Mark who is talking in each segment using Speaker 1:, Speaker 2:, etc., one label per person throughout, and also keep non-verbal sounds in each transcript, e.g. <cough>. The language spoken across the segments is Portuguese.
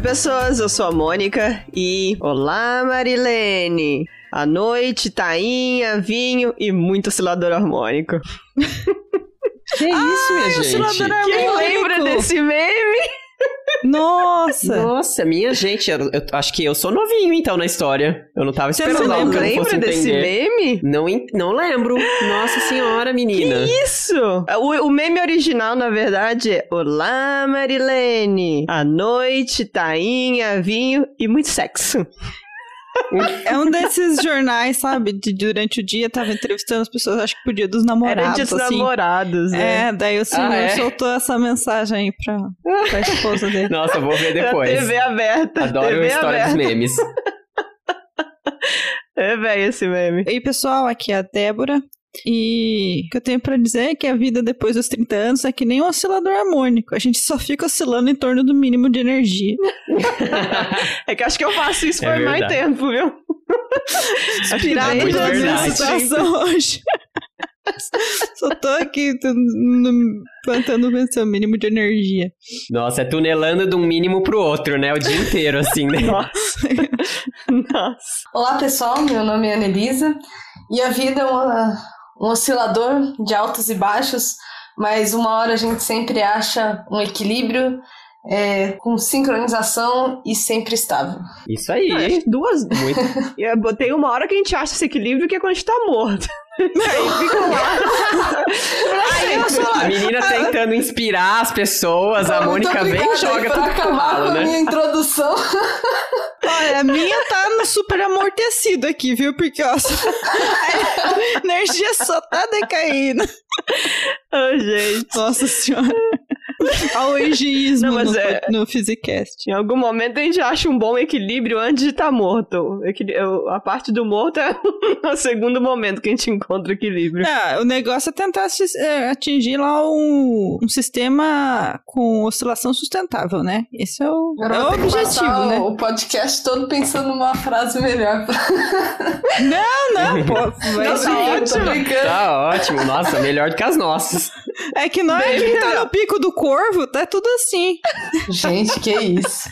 Speaker 1: Oi, pessoas, eu sou a Mônica e. Olá, Marilene! À noite, tainha, vinho e muito oscilador harmônico.
Speaker 2: Que isso, minha gente?
Speaker 3: oscilador
Speaker 1: Quem
Speaker 3: harmônico.
Speaker 1: lembra desse meme?
Speaker 3: Nossa!
Speaker 2: Nossa, minha gente, eu, eu acho que eu sou novinho então na história. Eu não tava
Speaker 3: Você
Speaker 2: esperando que eu não fosse
Speaker 1: lembra desse meme?
Speaker 2: Não, não lembro. Nossa senhora, menina.
Speaker 1: Isso! O, o meme original, na verdade, é Olá, Marilene! À noite, tainha, vinho e muito sexo.
Speaker 3: É um desses jornais, sabe? De durante o dia tava entrevistando as pessoas, acho que por dia dos
Speaker 1: Era
Speaker 3: namorados.
Speaker 1: de
Speaker 3: assim.
Speaker 1: namorados, né?
Speaker 3: É, daí o senhor
Speaker 2: é?
Speaker 3: soltou essa mensagem aí pra, pra esposa dele.
Speaker 2: Nossa, eu vou ver depois.
Speaker 1: TV aberta.
Speaker 2: Adoro a
Speaker 1: TV
Speaker 2: história dos
Speaker 1: aberta.
Speaker 2: memes. <laughs>
Speaker 1: É velho esse meme.
Speaker 3: E aí, pessoal, aqui é a Débora. E o que eu tenho pra dizer é que a vida depois dos 30 anos é que nem um oscilador harmônico. A gente só fica oscilando em torno do mínimo de energia. <laughs>
Speaker 1: É que acho que eu faço isso
Speaker 2: É
Speaker 1: por mais tempo, viu?
Speaker 3: Na minha
Speaker 2: verdade.
Speaker 3: situação hoje. Só tô aqui no- vencer o mínimo de energia.
Speaker 2: Nossa, é tunelando de um mínimo pro outro, né? O dia inteiro, assim, né? <laughs>
Speaker 1: Nossa. <laughs> Nossa.
Speaker 4: Olá pessoal, meu nome é Anelisa e a vida é uma- um oscilador de altos e baixos, mas uma hora a gente sempre acha um equilíbrio é, com sincronização e sempre estável.
Speaker 2: Isso aí.
Speaker 1: Ah, que duas.
Speaker 2: Muito. <laughs>
Speaker 1: Eu botei uma hora que a gente acha esse equilíbrio que é quando a gente tá morto. Aí fica lá.
Speaker 3: Aí eu sou
Speaker 2: A menina tentando inspirar as pessoas, a Mônica vem e joga tudo pro
Speaker 4: acabar
Speaker 2: ralo,
Speaker 4: com a
Speaker 2: né?
Speaker 4: minha introdução.
Speaker 3: Olha, a minha tá no super amortecido aqui, viu? Porque, ó, só- a energia só tá decaindo.
Speaker 1: Ô, gente.
Speaker 3: Nossa senhora. <laughs> Olha o egeísmo
Speaker 1: Não, mas
Speaker 3: no,
Speaker 1: é-
Speaker 3: no Physicast.
Speaker 1: Em algum momento a gente acha um bom equilíbrio antes de estar morto. Equili- eu- A parte do morto é <laughs> o segundo momento que a gente encontra o equilíbrio.
Speaker 3: Ah, o negócio é tentar é, atingir lá um, um sistema com oscilação sustentável, né? Esse é o, é o objetivo, né?
Speaker 4: O podcast todo pensando numa frase melhor. <laughs>
Speaker 3: Não, não, pô.
Speaker 4: Não, brincando,
Speaker 3: ótimo.
Speaker 2: Tá ótimo. Nossa, melhor do que as nossas.
Speaker 3: É que não é quem tá no pico do corvo, tá tudo assim.
Speaker 4: Gente, que isso.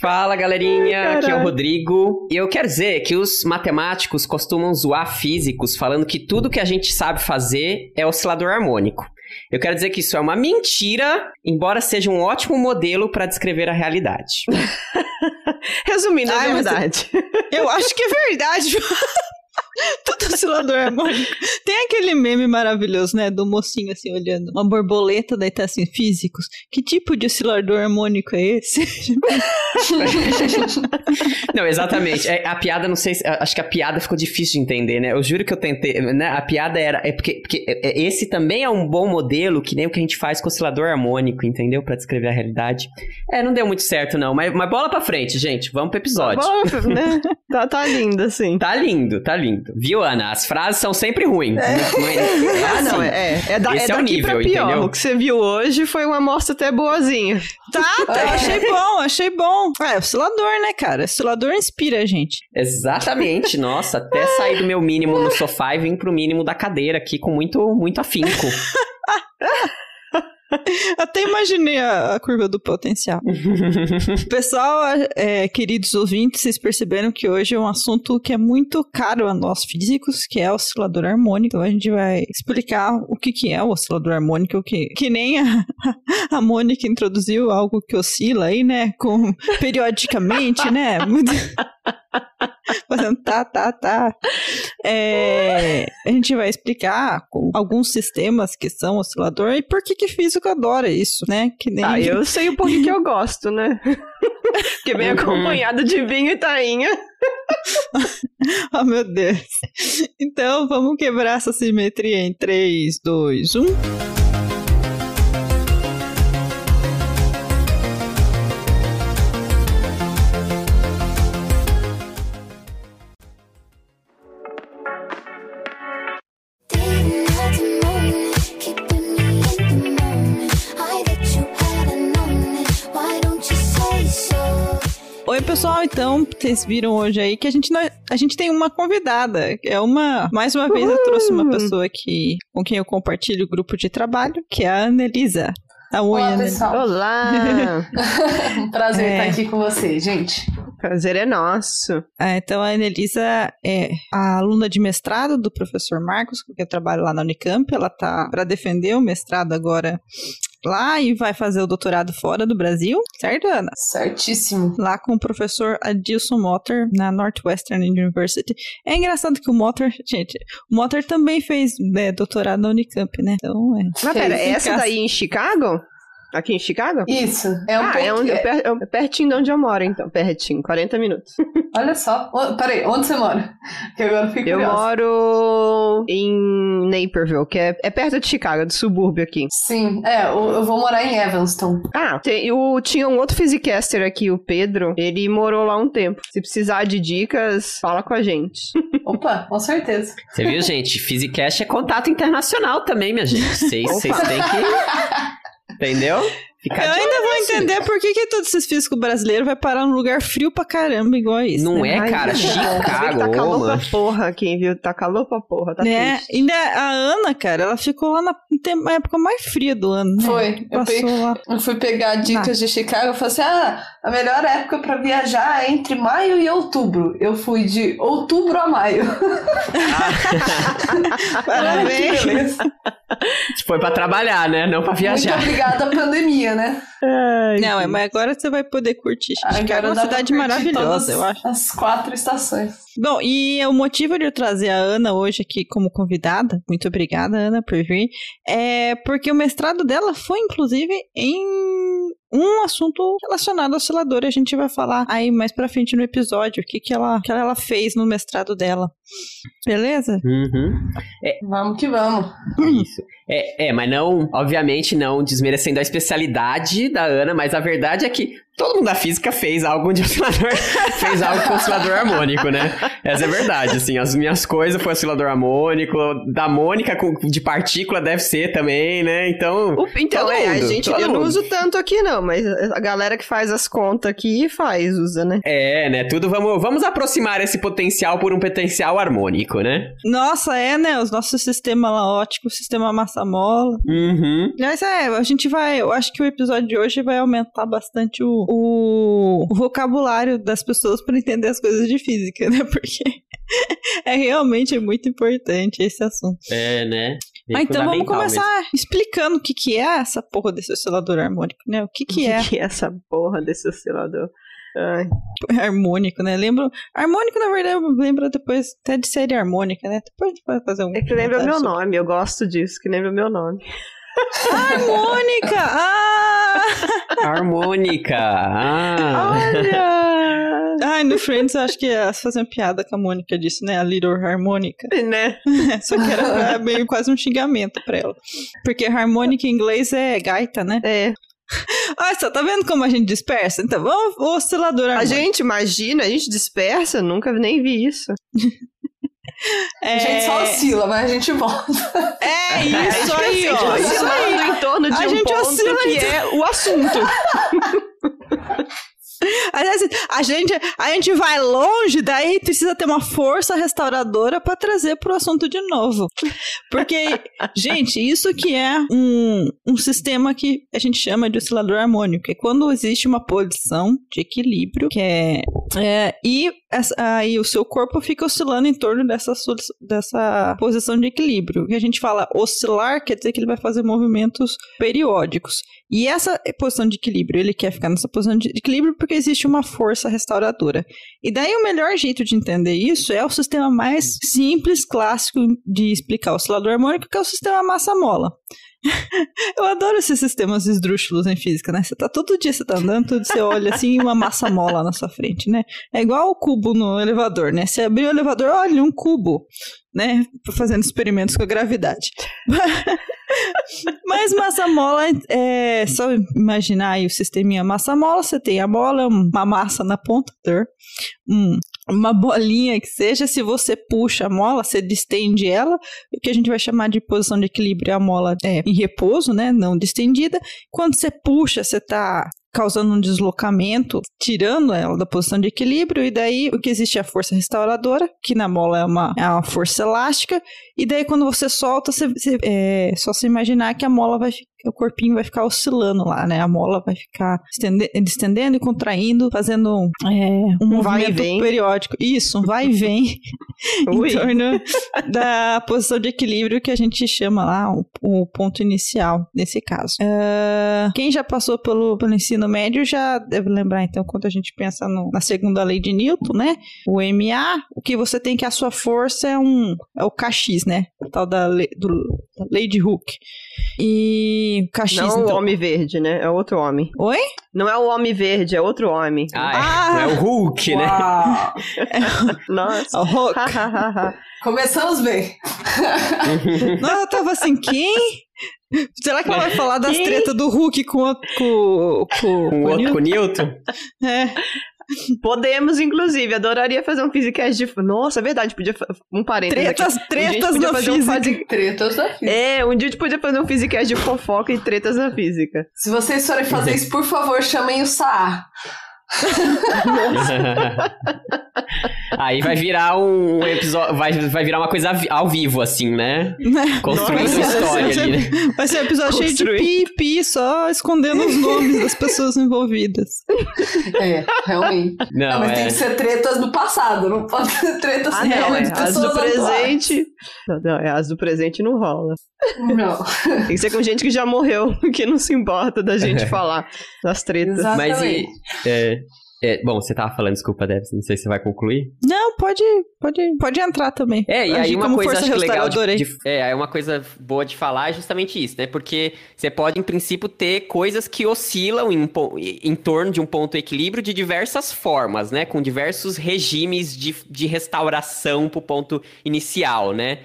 Speaker 2: Fala, galerinha.
Speaker 1: Ai,
Speaker 2: Aqui é o. Rodrigo. E eu quero dizer que os matemáticos costumam zoar físicos falando que tudo que a gente sabe fazer é oscilador harmônico. Eu quero dizer que isso é uma mentira, embora seja um ótimo modelo para descrever a realidade. <laughs>
Speaker 1: Resumindo, é verdade.
Speaker 3: Eu acho que é verdade. <laughs> <laughs> Tudo oscilador harmônico. Tem aquele meme maravilhoso, né? Do mocinho assim olhando uma borboleta, daí tá assim, físicos. Que tipo de oscilador harmônico é esse? <laughs>
Speaker 2: Não, exatamente. É, a piada, não sei se. Acho que a piada ficou difícil de entender, né? Eu juro que eu tentei. Né? A piada era. É porque, porque é- é- esse também é um bom modelo, que nem o que a gente faz com oscilador harmônico, entendeu? Pra descrever a realidade. É, não deu muito certo, não. Mas, mas bola pra frente, gente. Vamos pro episódio.
Speaker 1: Bom, né? Tá, tá lindo, assim.
Speaker 2: Tá lindo, tá lindo. Viu, Ana? As frases são sempre ruins. Não é, <laughs> é
Speaker 1: Ah, não,
Speaker 2: assim.
Speaker 1: é, é, da,
Speaker 2: Esse
Speaker 1: é
Speaker 2: é o
Speaker 1: daqui
Speaker 2: nível,
Speaker 1: pra pior.
Speaker 2: entendeu?
Speaker 1: O que você viu hoje foi uma amostra até boazinha.
Speaker 3: Tá, tá, achei bom, achei bom. É, oscilador, né, cara? Oscilador inspira a gente.
Speaker 2: Exatamente, nossa, até sair do meu mínimo no sofá e vim pro mínimo da cadeira aqui com muito, muito afinco. <laughs> <laughs>
Speaker 3: Até imaginei a, a curva do potencial. <laughs> Pessoal, é, queridos ouvintes, vocês perceberam que hoje é um assunto que é muito caro a nós físicos, que é o oscilador harmônico. Então a gente vai explicar o que, que é o oscilador harmônico, que, que nem a, <laughs> a Mônica introduziu algo que oscila aí, né? Com, periodicamente, né? Muito... <laughs> Fazendo tá, tá, tá. É, a gente vai explicar alguns sistemas que são oscilador e por que que físico adora isso, né? Que nem...
Speaker 1: Ah, eu sei o porquê que eu gosto, né? <laughs> Porque vem
Speaker 2: Uhum.
Speaker 1: acompanhado de vinho e tainha.
Speaker 3: oh, <laughs> meu Deus. Então, vamos quebrar essa simetria em um. 3, 2, 1. Oi, pessoal. Então, vocês viram hoje aí que a gente, não- a gente tem uma convidada. É uma. Mais uma vez, eu trouxe uma pessoa que, com quem eu compartilho o grupo de trabalho, que é a Annelisa. A unha,
Speaker 4: Olá,
Speaker 3: né?
Speaker 4: pessoal.
Speaker 1: Olá! <laughs>
Speaker 4: Um prazer
Speaker 3: É.
Speaker 4: estar aqui com vocês, gente.
Speaker 1: Prazer é nosso.
Speaker 3: Ah, então a Anelisa é a aluna de mestrado do professor Marcos, que eu trabalho lá na Unicamp. Ela tá para defender o mestrado agora lá e vai fazer o doutorado fora do Brasil, certo, Ana?
Speaker 4: Certíssimo.
Speaker 3: Lá com o professor Adilson Motter, na Northwestern University. É engraçado que o Motter, gente, o Motter também fez né, doutorado na Unicamp, né? Então, é.
Speaker 1: Mas pera, essa daí em Chicago? Aqui em Chicago?
Speaker 4: Isso. É um
Speaker 1: ah,
Speaker 4: pouco.
Speaker 1: é, onde,
Speaker 4: é-
Speaker 1: é per- é pertinho de onde eu moro, então. Pertinho, 40 minutos. <laughs>
Speaker 4: Olha só. Ô, Peraí, onde você mora? Que agora eu fico
Speaker 1: Eu
Speaker 4: curiosa.
Speaker 1: moro em Naperville, que é, é perto de Chicago, do subúrbio aqui.
Speaker 4: Sim, é, eu eu vou morar em Evanston.
Speaker 1: Ah, tem, o, tinha um outro Physicaster aqui, o Pedro. Ele morou lá um tempo. Se precisar de dicas, fala com a gente. <laughs>
Speaker 4: Opa, com certeza.
Speaker 2: Você viu, gente? Physicast é contato internacional também, minha gente. Vocês têm que. Entendeu? Ficar
Speaker 3: Eu ainda vou entender por que, que todos esses físicos brasileiros vai parar num lugar frio pra caramba, igual isso.
Speaker 2: Não
Speaker 3: né?
Speaker 2: é,
Speaker 1: Ai,
Speaker 2: cara. Chicago,
Speaker 1: Tá calor
Speaker 2: mano.
Speaker 1: pra porra aqui, viu? Tá calor pra porra, tá
Speaker 3: né?
Speaker 1: triste.
Speaker 3: Ainda a Ana, cara, ela ficou lá na época mais fria do ano, né?
Speaker 4: Foi. Eu,
Speaker 3: Passou
Speaker 4: peguei-
Speaker 3: lá.
Speaker 4: eu fui pegar dicas de Chicago e falei assim: ah, a melhor época pra viajar é entre maio e outubro. Eu fui de outubro a maio. <laughs>
Speaker 3: Parabéns.
Speaker 4: Que beleza.
Speaker 2: Foi pra trabalhar, né? Não pra viajar.
Speaker 4: Muito obrigada à pandemia, né?
Speaker 1: Ai,
Speaker 3: Não, é, mas agora você vai poder curtir. Chicago é
Speaker 4: Agora
Speaker 3: uma cidade maravilhosa, eu acho.
Speaker 4: As quatro estações.
Speaker 3: Bom, e o motivo de eu trazer a Ana hoje aqui como convidada, muito obrigada, Ana, por vir, é porque o mestrado dela foi, inclusive, em um assunto relacionado ao oscilador. A gente vai falar aí mais pra frente no episódio o que, que, ela, que ela fez no mestrado dela. Beleza?
Speaker 2: Uhum.
Speaker 4: Vamos que vamos.
Speaker 2: Isso. É, é, mas não, obviamente, não desmerecendo a especialidade da Ana, mas a verdade é que todo mundo da física fez algo de oscilador, <laughs> fez algo com oscilador harmônico, né? Essa é a verdade, assim, as minhas coisas foi oscilador harmônico, da Mônica com- de partícula deve ser também, né? Então,
Speaker 1: O- Então,
Speaker 2: Todo
Speaker 1: é, a
Speaker 2: mundo,
Speaker 1: gente,
Speaker 2: todo
Speaker 1: eu não
Speaker 2: mundo.
Speaker 1: uso tanto aqui não, mas a galera que faz as contas aqui faz, usa, né?
Speaker 2: é, né? Tudo vamos, vamos aproximar esse potencial por um potencial harmônico, né?
Speaker 3: Nossa, é, né? Os nossos sistemas lá óticos, sistema massa-mola.
Speaker 2: Uhum.
Speaker 3: Mas é, a gente vai. Eu acho que o episódio de hoje vai aumentar bastante o, o, vocabulário das pessoas para entender as coisas de física, né? <laughs> Porque é realmente muito importante esse assunto.
Speaker 2: É, né? Bem
Speaker 3: Ah, então vamos começar explicando o que, que é essa porra desse oscilador harmônico, né? O que, que é
Speaker 1: O que é essa porra desse oscilador? Ai,
Speaker 3: harmônico, né? Lembro. Harmônico, na verdade, lembra depois até de série harmônica, né? Depois a gente vai fazer um.
Speaker 1: é que lembra o meu
Speaker 3: comentário
Speaker 1: nome, eu gosto disso, que lembra o meu nome.
Speaker 3: Harmônica! Ah!
Speaker 2: Harmônica! Ah!
Speaker 1: Olha!
Speaker 3: Ai, no Friends acho que elas faziam piada com a Mônica disso, né? A Little Harmônica.
Speaker 1: né? <laughs>
Speaker 3: Só que era <laughs> meio quase um xingamento pra ela. Porque harmônica em inglês é gaita, né?
Speaker 1: É.
Speaker 3: Olha só, tá vendo como a gente dispersa? Então, vamos oscilador
Speaker 1: A
Speaker 3: harmônico.
Speaker 1: gente imagina, a gente dispersa, nunca nem vi isso. <laughs>
Speaker 3: é...
Speaker 4: A gente só oscila, mas a gente volta.
Speaker 3: É <laughs> isso aí, ó.
Speaker 1: A gente oscilando em torno de
Speaker 3: A
Speaker 1: um
Speaker 3: gente
Speaker 1: ponto
Speaker 3: oscila
Speaker 1: que é o assunto. <laughs>
Speaker 3: Aliás, a gente, a gente vai longe, daí precisa ter uma força restauradora pra trazer pro assunto de novo. Porque, <laughs> gente, isso que é um, um sistema que a gente chama de oscilador harmônico. É quando existe uma posição de equilíbrio, que é. é, e essa- aí o seu corpo fica oscilando em torno dessa, dessa posição de equilíbrio. Que a gente fala oscilar quer dizer que ele vai fazer movimentos periódicos. E essa posição de equilíbrio, ele quer ficar nessa posição de equilíbrio porque existe uma força restauradora. E daí o melhor jeito de entender isso é o sistema mais simples, clássico de explicar o oscilador harmônico, que é o sistema massa-mola. <laughs> Eu adoro esses sistemas esdrúxulos em física, né? Você tá todo dia, você tá andando, tudo, você olha assim uma massa mola na sua frente, né? É igual o cubo no elevador, né? Você abriu o elevador, olha, um cubo, né? Fazendo experimentos com a gravidade. <laughs> Mas massa mola é só imaginar aí o sisteminha massa mola, você tem a mola, uma massa na ponta, um, uma bolinha que seja, se você puxa a mola, você distende ela, o que a gente vai chamar de posição de equilíbrio, a mola é em repouso, né, não distendida. Quando você puxa, você tá causando um deslocamento, tirando ela da posição de equilíbrio, e daí o que existe é a força restauradora, que na mola é uma, é uma força elástica, e daí quando você solta, você, você- é só se imaginar que a mola vai o corpinho vai ficar oscilando lá, né? A mola vai ficar estende- estendendo e contraindo, fazendo é, um, movimento periódico. Isso, vai e vem <laughs> em torno da posição de equilíbrio que a gente chama lá o, o ponto inicial, nesse caso. Ah, quem já passou pelo, pelo ensino médio já deve lembrar, então, quando a gente pensa no- na segunda lei de Newton, né? O MA, o que você tem que a sua força é um é o KX, né? O tal da lei, do, de Hooke. E KX,
Speaker 1: Não o
Speaker 3: então.
Speaker 1: homem verde, né? É outro homem.
Speaker 3: Oi?
Speaker 1: Não é o homem verde, é outro homem.
Speaker 2: Ah, é,
Speaker 3: Ah!
Speaker 2: é o Hulk, né?
Speaker 4: Uau. <laughs>
Speaker 1: Nossa. <laughs>
Speaker 3: O Hooke.
Speaker 4: Começamos bem. <laughs>
Speaker 3: Não, eu tava assim, quem? Será que ela vai falar das tretas do Hulk com o. Com, com,
Speaker 2: Com
Speaker 3: com
Speaker 2: o outro,
Speaker 3: Newton?
Speaker 2: com o Newton.
Speaker 3: É.
Speaker 1: Podemos, inclusive. Adoraria fazer um Physicast de... Nossa, é verdade. Podia... Um parênteses aqui.
Speaker 3: Tretas,
Speaker 1: Um dia a gente
Speaker 3: tretas na
Speaker 1: um
Speaker 3: física.
Speaker 1: fase-
Speaker 4: Tretas da física.
Speaker 1: É, um dia a gente podia fazer um Physicast de fofoca e tretas na física.
Speaker 4: Se vocês forem fazer isso, por favor, chamem o Saar. <laughs>
Speaker 2: Aí vai virar um episódio, vai, vai virar uma coisa vi- ao vivo, assim, né? Construindo
Speaker 3: Vai ser-
Speaker 2: história
Speaker 3: vai ser-
Speaker 2: ali, né? <laughs>
Speaker 3: Vai ser um episódio cheio de
Speaker 1: Construir.
Speaker 3: pi, pi, só escondendo os nomes das pessoas envolvidas.
Speaker 4: É, realmente. Não,
Speaker 2: Não,
Speaker 4: mas
Speaker 2: é.
Speaker 4: tem que ser tretas do passado, não pode ser tretas
Speaker 1: Ah, não. É,
Speaker 4: de
Speaker 1: as
Speaker 4: pessoas
Speaker 1: do presente... Não, não, é, as do presente não rola.
Speaker 4: Não,
Speaker 1: Tem que ser com gente que já morreu, <laughs> que não se importa da gente falar das tretas.
Speaker 4: exatamente.
Speaker 2: Mas e. é, é, bom, você tava falando, desculpa, Debs, não sei se você vai concluir.
Speaker 3: Não, pode, pode, pode entrar também.
Speaker 2: É, e aí uma
Speaker 3: como
Speaker 2: coisa
Speaker 3: força
Speaker 2: acho que legal de, de- é, aí uma coisa boa de falar é justamente isso, né? Porque você pode, em princípio, ter coisas que oscilam em, em torno de um ponto de equilíbrio de diversas formas, né? Com diversos regimes de, de restauração pro ponto inicial, né?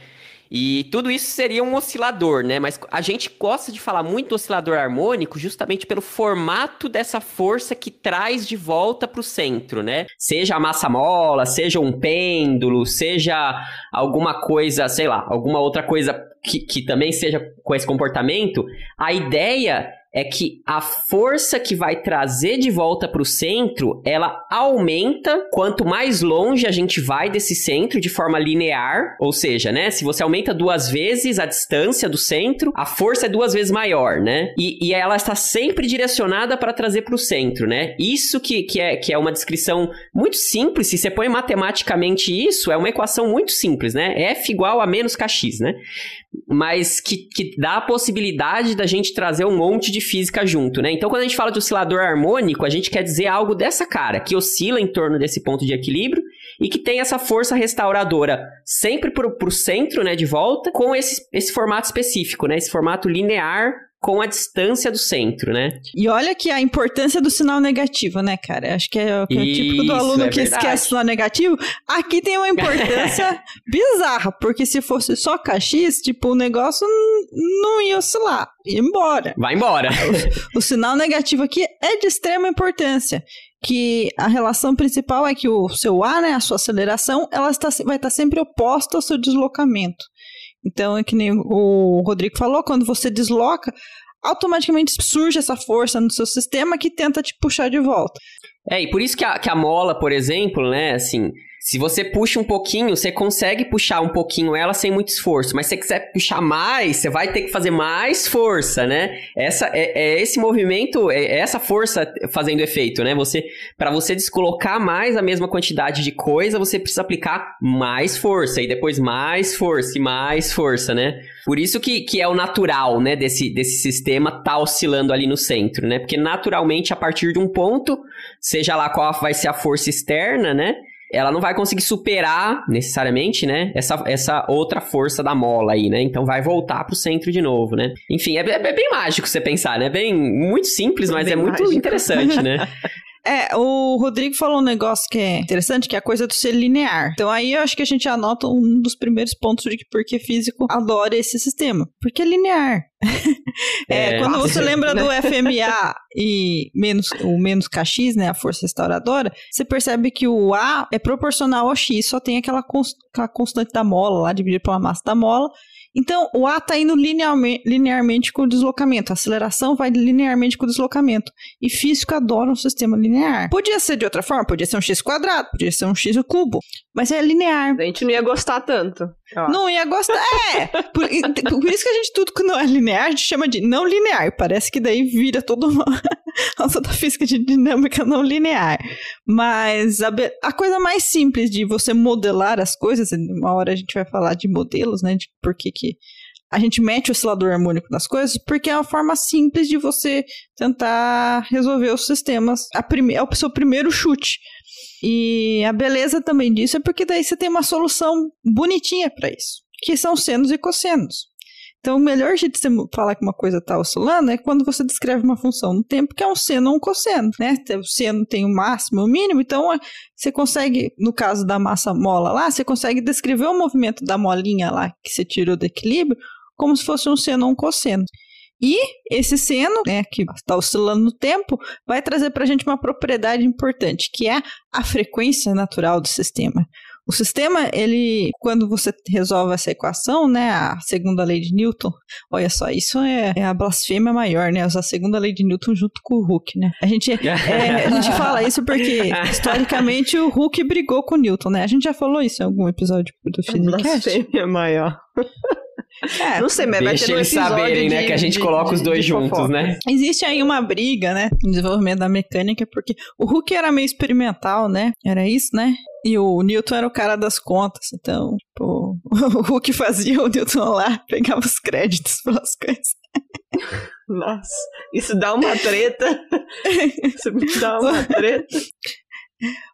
Speaker 2: E tudo isso seria um oscilador, né? Mas a gente gosta de falar muito do oscilador harmônico justamente pelo formato dessa força que traz de volta para o centro, né? Seja a massa mola, seja um pêndulo, seja alguma coisa, sei lá, alguma outra coisa que, que também seja com esse comportamento. A ideia é que a força que vai trazer de volta para o centro, ela aumenta quanto mais longe a gente vai desse centro de forma linear, ou seja, né, se você aumenta duas vezes a distância do centro, a força é duas vezes maior, né? E, e ela está sempre direcionada para trazer para o centro, né? Isso que, que, é, que é uma descrição muito simples, se você põe matematicamente isso, é uma equação muito simples, né? F igual a menos kx, né? mas que, que dá a possibilidade da gente trazer um monte de física junto, né? Então, quando a gente fala de oscilador harmônico, a gente quer dizer algo dessa cara, que oscila em torno desse ponto de equilíbrio e que tem essa força restauradora sempre pro, pro centro, né, de volta, com esse, esse formato específico, né? Esse formato linear com a distância do centro, né?
Speaker 3: E olha que a importância do sinal negativo, né, cara? Acho que é, que é típico do aluno
Speaker 2: é
Speaker 3: que
Speaker 2: verdade.
Speaker 3: esquece o sinal negativo. Aqui tem uma importância <laughs> bizarra, porque se fosse só KX, tipo, o negócio não ia oscilar, ia embora.
Speaker 2: Vai embora. <laughs>
Speaker 3: O sinal negativo aqui é de extrema importância. Que a relação principal é que o seu A, né, a sua aceleração, ela está, vai estar sempre oposta ao seu deslocamento. Então, é que nem o Rodrigo falou, quando você desloca, automaticamente surge essa força no seu sistema que tenta te puxar de volta.
Speaker 2: É, e por isso que a, que a mola, por exemplo, né, assim, se você puxa um pouquinho, você consegue puxar um pouquinho ela sem muito esforço, mas se você quiser puxar mais, você vai ter que fazer mais força, né? Essa é, é esse movimento, é essa força fazendo efeito, né? Você para você descolocar mais a mesma quantidade de coisa, você precisa aplicar mais força e depois mais força e mais força, né? Por isso que, que é o natural, né, desse, desse sistema tá oscilando ali no centro, né? Porque naturalmente, a partir de um ponto, seja lá qual vai ser a força externa, né? Ela não vai conseguir superar necessariamente, né? Essa, essa outra força da mola aí, né? Então vai voltar pro centro de novo, né? Enfim, é, é bem mágico você pensar, né? Bem, muito simples, mas
Speaker 1: Bem
Speaker 2: é muito
Speaker 1: mágico.
Speaker 2: interessante, né? <laughs>
Speaker 3: É, o Rodrigo falou um negócio que é interessante, que é a coisa do ser linear. Então aí eu acho que a gente anota um dos primeiros pontos de que porque físico adora esse sistema. Porque é linear. <laughs> É,
Speaker 2: É,
Speaker 3: quando você <laughs> lembra do FMA e menos, o menos KX, né, a força restauradora, você percebe que o A é proporcional ao X, só tem aquela, cons- aquela constante da mola lá, dividido pela massa da mola. Então, o A está indo linearmente, com o deslocamento. A aceleração vai linearmente com o deslocamento. E físico adora um sistema linear. Podia ser de outra forma, podia ser um x quadrado, podia ser um x cubo, mas é linear.
Speaker 1: A gente não ia gostar tanto.
Speaker 3: Não ia gostar. É! Por, por isso que a gente, tudo que não é linear, a gente chama de não linear. Parece que daí vira toda uma. <laughs> toda a física de dinâmica não linear. Mas a, a coisa mais simples de você modelar as coisas, uma hora a gente vai falar de modelos, né? De por que que a gente mete o oscilador harmônico nas coisas, porque é uma forma simples de você tentar resolver os sistemas. A prime- é o seu primeiro chute. E a beleza também disso é porque daí você tem uma solução bonitinha para isso, que são senos e cossenos. Então, o melhor jeito de você falar que uma coisa está oscilando é quando você descreve uma função no tempo que é um seno ou um cosseno, né? O seno tem o máximo e o mínimo, então você consegue, no caso da massa mola lá, você consegue descrever o movimento da molinha lá que você tirou do equilíbrio como se fosse um seno ou um cosseno. E esse seno, né, que está oscilando no tempo, vai trazer para a gente uma propriedade importante, que é a frequência natural do sistema. O sistema, ele, quando você resolve essa equação, né, a segunda lei de Newton, olha só, isso é, é a blasfêmia maior, né, usar a segunda lei de Newton junto com o Hooke, né. A gente, <laughs> é, a gente fala isso porque, historicamente, o Hooke brigou com o Newton, né, a gente já falou isso em algum episódio do Physicast.
Speaker 1: Blasfêmia maior. <laughs>
Speaker 3: É,
Speaker 1: Não sei, mas vai
Speaker 2: Deixa
Speaker 1: ter um
Speaker 2: eles
Speaker 1: episódio
Speaker 2: saberem, né?
Speaker 1: de-
Speaker 2: Que a gente
Speaker 1: de-
Speaker 2: coloca os dois juntos,
Speaker 1: fofoca.
Speaker 2: né?
Speaker 3: Existe aí uma briga, né, no desenvolvimento da mecânica, porque o Hooke era meio experimental, né? Era isso, né? E o Newton era o cara das contas, então, tipo, <laughs> o Hooke fazia o Newton lá, pegava os créditos <laughs> pelas coisas.
Speaker 1: Nossa, isso dá uma treta. <laughs> isso dá uma treta.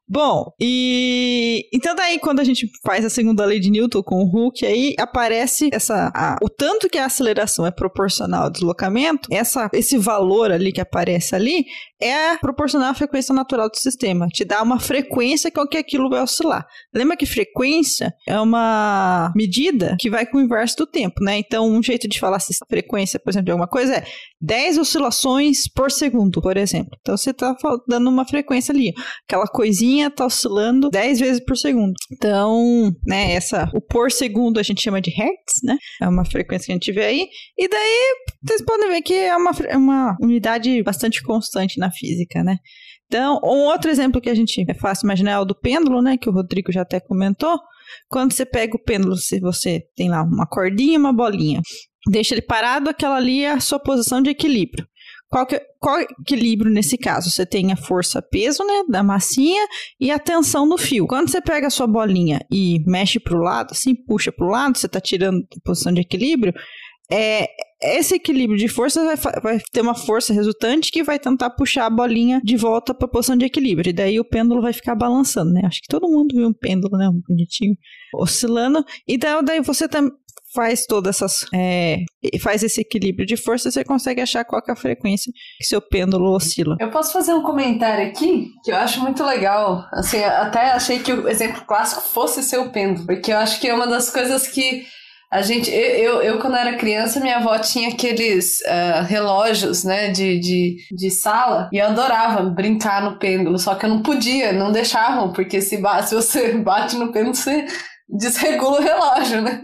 Speaker 3: Bom, e então daí quando a gente faz a segunda lei de Newton com o Hooke, aí aparece essa a- o tanto que a aceleração é proporcional ao deslocamento, essa esse valor ali que aparece ali é proporcional à frequência natural do sistema, te dá uma frequência com que aquilo vai oscilar. Lembra que frequência é uma medida que vai com o inverso do tempo, né? Então, um jeito de falar se a frequência, por exemplo, de alguma coisa é 10 oscilações por segundo, por exemplo. Então, você está dando uma frequência ali. Aquela coisinha está oscilando 10 vezes por segundo. Então, né, essa, o por segundo a gente chama de hertz, né? É uma frequência que a gente vê aí. E daí, vocês podem ver que é uma, é uma unidade bastante constante na física, né? Então, um outro exemplo que a gente é fácil imaginar é o do pêndulo, né? Que o Rodrigo já até comentou. Quando você pega o pêndulo, se você tem lá uma cordinha e uma bolinha, deixa ele parado, aquela ali é a sua posição de equilíbrio. Qual, que, qual equilíbrio nesse caso? Você tem a força-peso, né, da massinha e a tensão no fio. Quando você pega a sua bolinha e mexe para o lado, assim, puxa para o lado, você está tirando a posição de equilíbrio, é, esse equilíbrio de forças vai, vai ter uma força resultante que vai tentar puxar a bolinha de volta para a posição de equilíbrio. E daí o pêndulo vai ficar balançando, né? Acho que todo mundo viu um pêndulo, né? Um bonitinho oscilando. E daí, daí você tam, faz todas essas. é, faz esse equilíbrio de força, você consegue achar qual que é a frequência que seu pêndulo oscila.
Speaker 4: Eu posso fazer um comentário aqui que eu acho muito legal. Assim, até achei que o exemplo clássico fosse ser o pêndulo, porque eu acho que é uma das coisas que a gente. Eu, eu, eu, quando era criança, minha avó tinha aqueles ah, relógios, né, de, de, de sala, e eu adorava brincar no pêndulo, só que eu não podia, não deixavam, porque se, se você <laughs> bate no pêndulo, você desregula o relógio, né?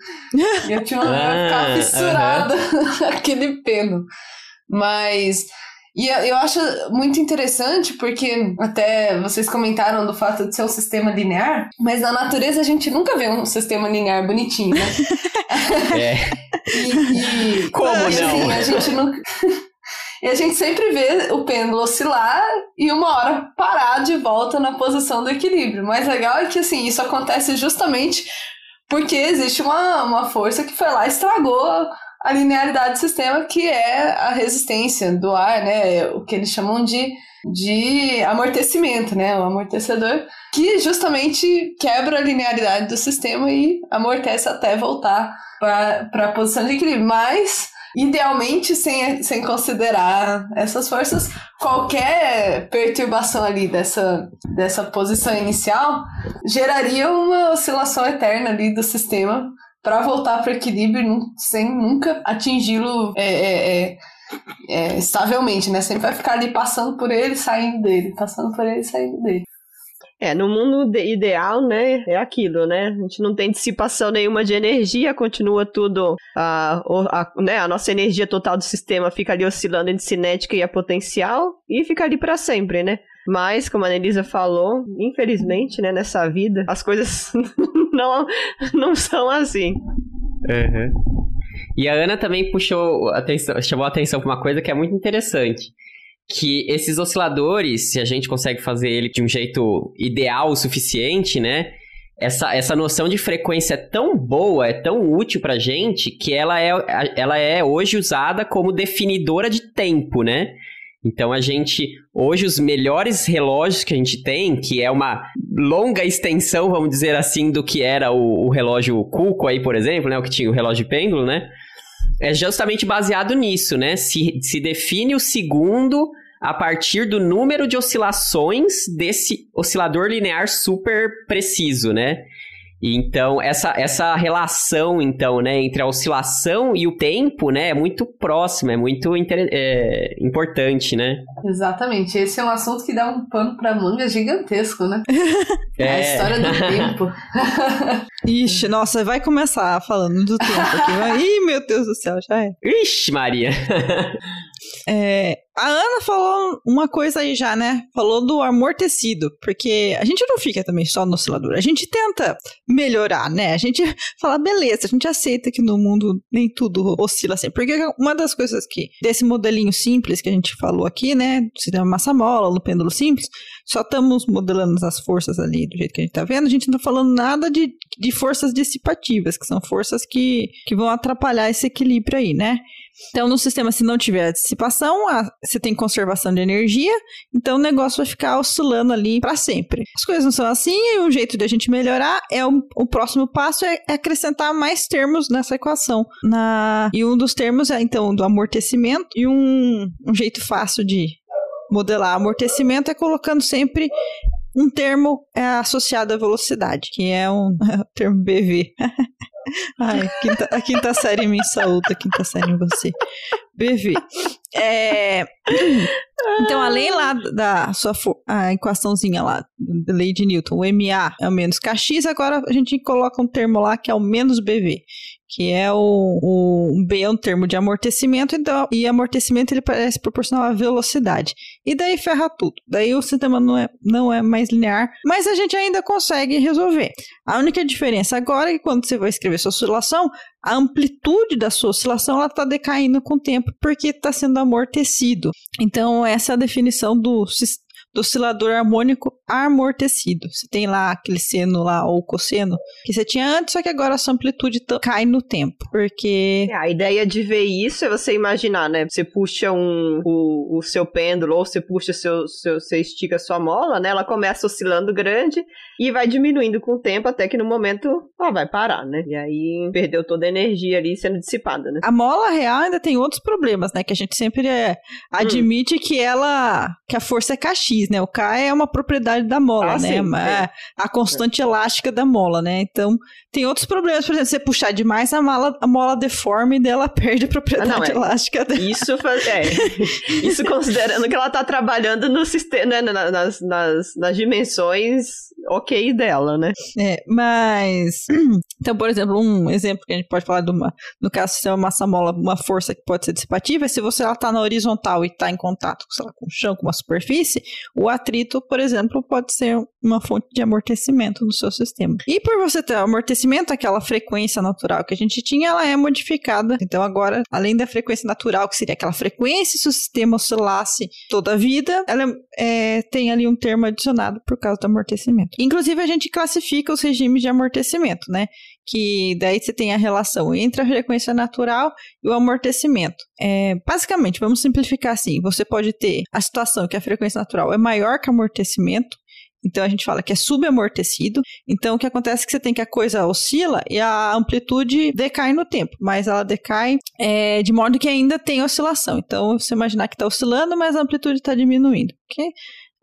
Speaker 4: E <laughs> eu tinha uma
Speaker 2: Ah,
Speaker 4: ficava fissurada <laughs> aquele pêndulo. Mas. E eu, eu acho muito interessante porque até vocês comentaram do fato de ser um sistema linear, mas na natureza a gente nunca vê um sistema linear bonitinho, né? <laughs>
Speaker 2: É.
Speaker 4: E, e-
Speaker 2: Como
Speaker 4: e, assim,
Speaker 2: não?
Speaker 4: a gente nunca. E a gente sempre vê o pêndulo oscilar e uma hora parar de volta na posição do equilíbrio. O mais legal é que assim, isso acontece justamente porque existe uma, uma força que foi lá e estragou a linearidade do sistema, que é a resistência do ar, né? O que eles chamam de, de amortecimento, né? O amortecedor, que justamente quebra a linearidade do sistema e amortece até voltar para a posição de equilíbrio. Mas, idealmente, sem, sem considerar essas forças, qualquer perturbação ali dessa, dessa posição inicial geraria uma oscilação eterna ali do sistema para voltar para o equilíbrio sem nunca atingi-lo é, é, é, é, estavelmente, né? Sempre vai ficar ali passando por ele, saindo dele, passando por ele, saindo dele.
Speaker 1: É, no mundo de- ideal, né, é aquilo, né? A gente não tem dissipação nenhuma de energia, continua tudo, a, a, né, a nossa energia total do sistema fica ali oscilando entre cinética e a potencial e fica ali para sempre, né? Mas, como a Anelisa falou, infelizmente, né, nessa vida, as coisas <laughs> não, não são assim.
Speaker 2: Uhum. E a Ana também puxou atenção, chamou a atenção para uma coisa que é muito interessante. Que esses osciladores, se a gente consegue fazer ele de um jeito ideal o suficiente, né? Essa, essa noção de frequência é tão boa, é tão útil pra gente, que ela é, ela é hoje usada como definidora de tempo, né? Então a gente, hoje os melhores relógios que a gente tem, que é uma longa extensão, vamos dizer assim, do que era o, o relógio Cuco aí, por exemplo, né? O que tinha o relógio pêndulo, né? É justamente baseado nisso, né? Se, se define o segundo a partir do número de oscilações desse oscilador linear super preciso, né? E Então, essa, essa relação, então, né, entre a oscilação e o tempo, né, é muito próxima, é muito inter- é, importante, né?
Speaker 4: Exatamente. Esse é um assunto que dá um pano pra manga gigantesco, né? <laughs> É a história do tempo. <laughs>
Speaker 3: Ixi, nossa, vai começar falando do tempo aqui. Vai- Ih, meu Deus do céu, já é.
Speaker 2: Ixi, Maria! <laughs>
Speaker 3: É, a Ana falou uma coisa aí já, né? Falou do amortecido, porque a gente não fica também só no oscilador, a gente tenta melhorar, né? A gente <laughs> fala, beleza, a gente aceita que no mundo nem tudo oscila assim. Porque uma das coisas que, desse modelinho simples que a gente falou aqui, né? Do sistema massa-mola, no pêndulo simples, só estamos modelando as forças ali do jeito que a gente tá vendo, a gente não tá falando nada de, de forças dissipativas, que são forças que, que vão atrapalhar esse equilíbrio aí, né? Então, no sistema, se não tiver dissipação, a- você tem conservação de energia, então o negócio vai ficar oscilando ali para sempre. As coisas não são assim, e um jeito de a gente melhorar é o, o próximo passo é, é acrescentar mais termos nessa equação. Na, e um dos termos é, então, do amortecimento, e um, um jeito fácil de modelar amortecimento é colocando sempre um termo é, associado à velocidade, que é um <laughs> termo BV. <laughs> Ai, quinta- a quinta série me saúda, a quinta série em você. BV. É, então, além lá da sua a equaçãozinha lá, da lei de Newton, o MA é o menos KX, agora a gente coloca um termo lá que é o menos BV, que é o, o B é um termo de amortecimento, então, e amortecimento ele parece proporcional à velocidade. E daí ferra tudo. Daí o sistema não é, não é mais linear, mas a gente ainda consegue resolver. A única diferença agora é que quando você vai escrever sua oscilação, a amplitude da sua oscilação está decaindo com o tempo porque está sendo amortecido. Então, essa é a definição do, do oscilador harmônico amortecido. Você tem lá aquele seno lá, ou cosseno, que você tinha antes, só que agora a sua amplitude cai no tempo. Porque
Speaker 1: É, a ideia de ver isso é você imaginar, né? Você puxa um, o, o seu pêndulo ou você puxa seu, seu, você estica a sua mola, né? Ela começa oscilando grande e vai diminuindo com o tempo até que no momento ela vai parar, né? E aí perdeu toda a energia ali sendo dissipada, né?
Speaker 3: A mola real ainda tem outros problemas, né? Que a gente sempre é, admite que ela. que a força é Né? O K é uma propriedade da mola,
Speaker 1: Ah,
Speaker 3: né?
Speaker 1: sim, é.
Speaker 3: A constante elástica da mola, né? Então, tem outros problemas. Por exemplo, você puxar demais a mola, a mola deforme e dela perde a propriedade
Speaker 1: Ah, não, é.
Speaker 3: elástica dela.
Speaker 1: Isso faz, é, <laughs> isso considerando que ela tá trabalhando no sistema, né, na- nas, nas, nas dimensões ok dela, né?
Speaker 3: É, mas. <clears throat> Então, por exemplo, um exemplo que a gente pode falar de uma. No caso, se é uma massa-mola, uma força que pode ser dissipativa, é se você ela está na horizontal e está em contato sei lá, com o chão, com uma superfície, o atrito, por exemplo, pode ser uma fonte de amortecimento no seu sistema. E por você ter amortecimento, aquela frequência natural que a gente tinha, ela é modificada. Então, agora, além da frequência natural, que seria aquela frequência se o sistema oscilasse toda a vida, ela é, tem ali um termo adicionado por causa do amortecimento. Inclusive, a gente classifica os regimes de amortecimento, né? Que daí você tem a relação entre a frequência natural e o amortecimento. É, basicamente, vamos simplificar assim: você pode ter a situação que a frequência natural é maior que o amortecimento. Então a gente fala que é subamortecido. Então o que acontece é que você tem que a coisa oscila e a amplitude decai no tempo, mas ela decai é, de modo que ainda tem oscilação. Então você imaginar que está oscilando, mas a amplitude está diminuindo. Ok?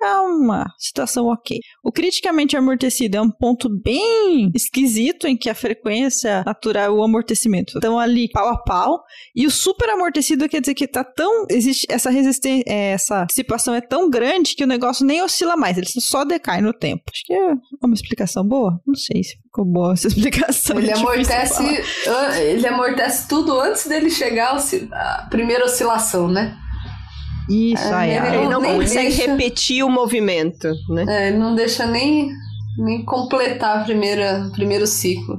Speaker 3: É uma situação ok. O criticamente amortecido é um ponto bem esquisito em que a frequência natural e o amortecimento estão ali pau a pau. E o super amortecido quer dizer que tá tão. Existe essa resistência, essa dissipação é tão grande que o negócio nem oscila mais, ele só decai no tempo. Acho que é uma explicação boa. Não sei se ficou boa essa <laughs> explicação.
Speaker 4: Ele
Speaker 3: é
Speaker 4: amortece, ele amortece tudo antes dele chegar à primeira oscilação, né?
Speaker 3: Isso,
Speaker 4: É,
Speaker 3: aí,
Speaker 4: ele.
Speaker 1: Ele não consegue
Speaker 4: deixa-
Speaker 1: repetir o movimento, né?
Speaker 4: É, ele não deixa nem nem completar a primeira, o primeiro ciclo.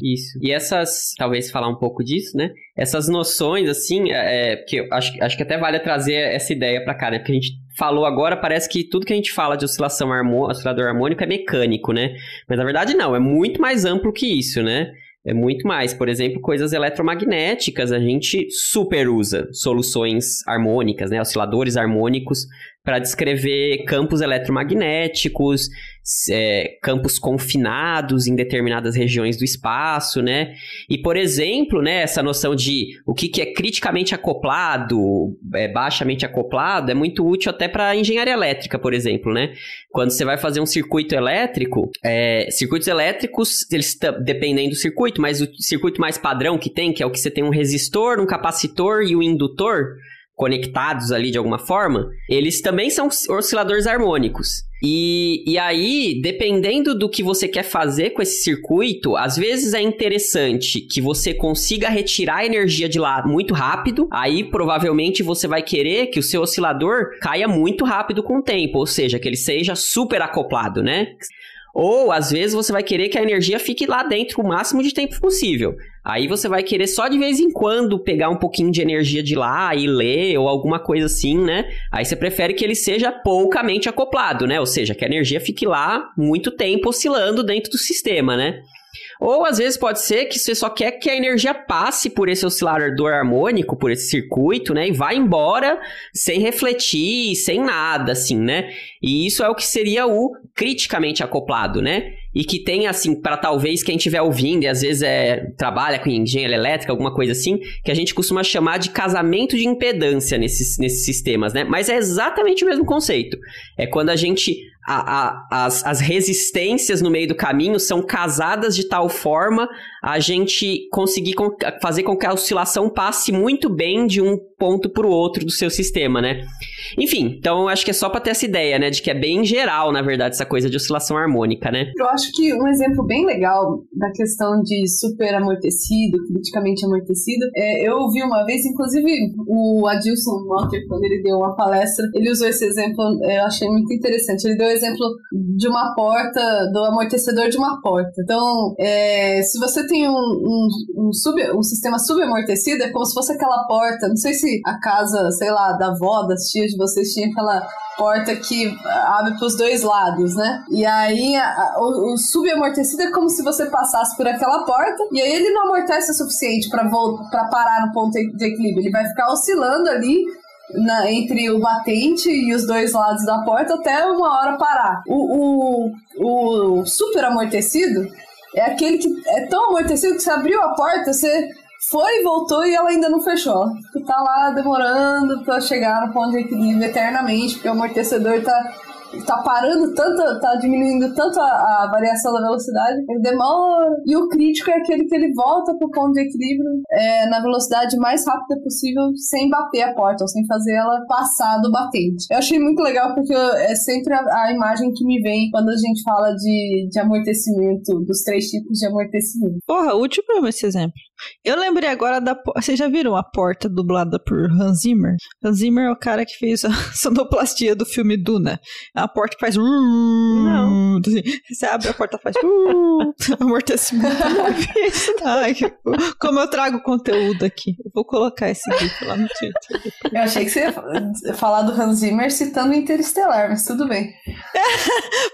Speaker 2: Isso. E essas, talvez falar um pouco disso, né? Essas noções, assim, é, é, porque eu acho, acho que até vale trazer essa ideia pra cá, né? Porque a gente falou agora, parece que tudo que a gente fala de oscilação harmônica, oscilador harmônico é mecânico, né? Mas na verdade não, é muito mais amplo que isso, né? É muito mais. Por exemplo, coisas eletromagnéticas, a gente super usa soluções harmônicas, né? Osciladores harmônicos para descrever campos eletromagnéticos, é, campos confinados em determinadas regiões do espaço, né? E, por exemplo, né, essa noção de o que, que é criticamente acoplado, é, baixamente acoplado, é muito útil até para engenharia elétrica, por exemplo, né? Quando você vai fazer um circuito elétrico, é, circuitos elétricos, eles dependem do circuito, mas o circuito mais padrão que tem, que é o que você tem um resistor, um capacitor e um indutor, conectados ali de alguma forma, eles também são osciladores harmônicos. E, e aí, dependendo do que você quer fazer com esse circuito, às vezes é interessante que você consiga retirar a energia de lá muito rápido. Aí, provavelmente, você vai querer que o seu oscilador caia muito rápido com o tempo, ou seja, que ele seja super acoplado, né? Ou, às vezes, você vai querer que a energia fique lá dentro o máximo de tempo possível. Aí você vai querer só de vez em quando pegar um pouquinho de energia de lá e ler ou alguma coisa assim, né? Aí você prefere que ele seja poucamente acoplado, né? Ou seja, que a energia fique lá muito tempo oscilando dentro do sistema, né? Ou às vezes pode ser que você só quer que a energia passe por esse oscilador harmônico, por esse circuito, né? E vá embora sem refletir, sem nada, assim, né? E isso é o que seria o criticamente acoplado, né? E que tem, assim, para talvez quem estiver ouvindo e às vezes é, trabalha com engenharia elétrica, alguma coisa assim, que a gente costuma chamar de casamento de impedância nesses, nesses sistemas, né? Mas é exatamente o mesmo conceito. É quando a gente a, a, as, as resistências no meio do caminho são casadas de tal forma a gente conseguir com, fazer com que a oscilação passe muito bem de um ponto para o outro do seu sistema, né? Enfim, então acho que é só para ter essa ideia, né, de que é bem geral, na verdade, essa coisa de oscilação harmônica, né?
Speaker 4: Eu acho que um exemplo bem legal da questão de super amortecido, criticamente amortecido, é, eu vi uma vez, inclusive o Adilson Motter, quando ele deu uma palestra, ele usou esse exemplo, eu achei muito interessante. Ele deu exemplo de uma porta, do amortecedor de uma porta. Então, é, se você tem um, um, um, sub, um sistema subamortecido, é como se fosse aquela porta, não sei se a casa, sei lá, da avó, das tias de vocês tinha aquela porta que abre para os dois lados, né? E aí a, o, o subamortecido é como se você passasse por aquela porta e aí ele não amortece o suficiente para parar no ponto de equilíbrio. Ele vai ficar oscilando ali na, entre o batente e os dois lados da porta até uma hora parar. O, o, o super amortecido é aquele que é tão amortecido que você abriu a porta, você foi, voltou e ela ainda não fechou. Tá lá demorando pra chegar no ponto de equilíbrio eternamente, porque o amortecedor tá tá parando tanto, tá diminuindo tanto a, a, variação da velocidade, ele demora. E o crítico é aquele que ele volta pro ponto de equilíbrio é, na velocidade mais rápida possível, sem bater a porta, ou sem fazer ela passar do batente. Eu achei muito legal porque é sempre a, a imagem que me vem quando a gente fala de, de amortecimento, dos três tipos de amortecimento.
Speaker 3: Porra, útil mesmo esse exemplo. Eu lembrei agora da. Vocês já viram a porta dublada por Hans Zimmer? Hans Zimmer é o cara que fez a <laughs> sonoplastia do filme Duna. É uma porta que faz. Não. Assim, você abre a porta faz. <laughs> amortecimento. <laughs> Ai, como eu trago conteúdo aqui. Eu vou colocar esse GIF lá no Twitter.
Speaker 4: Eu achei que você ia falar do Hans Zimmer citando Interestelar, mas tudo bem.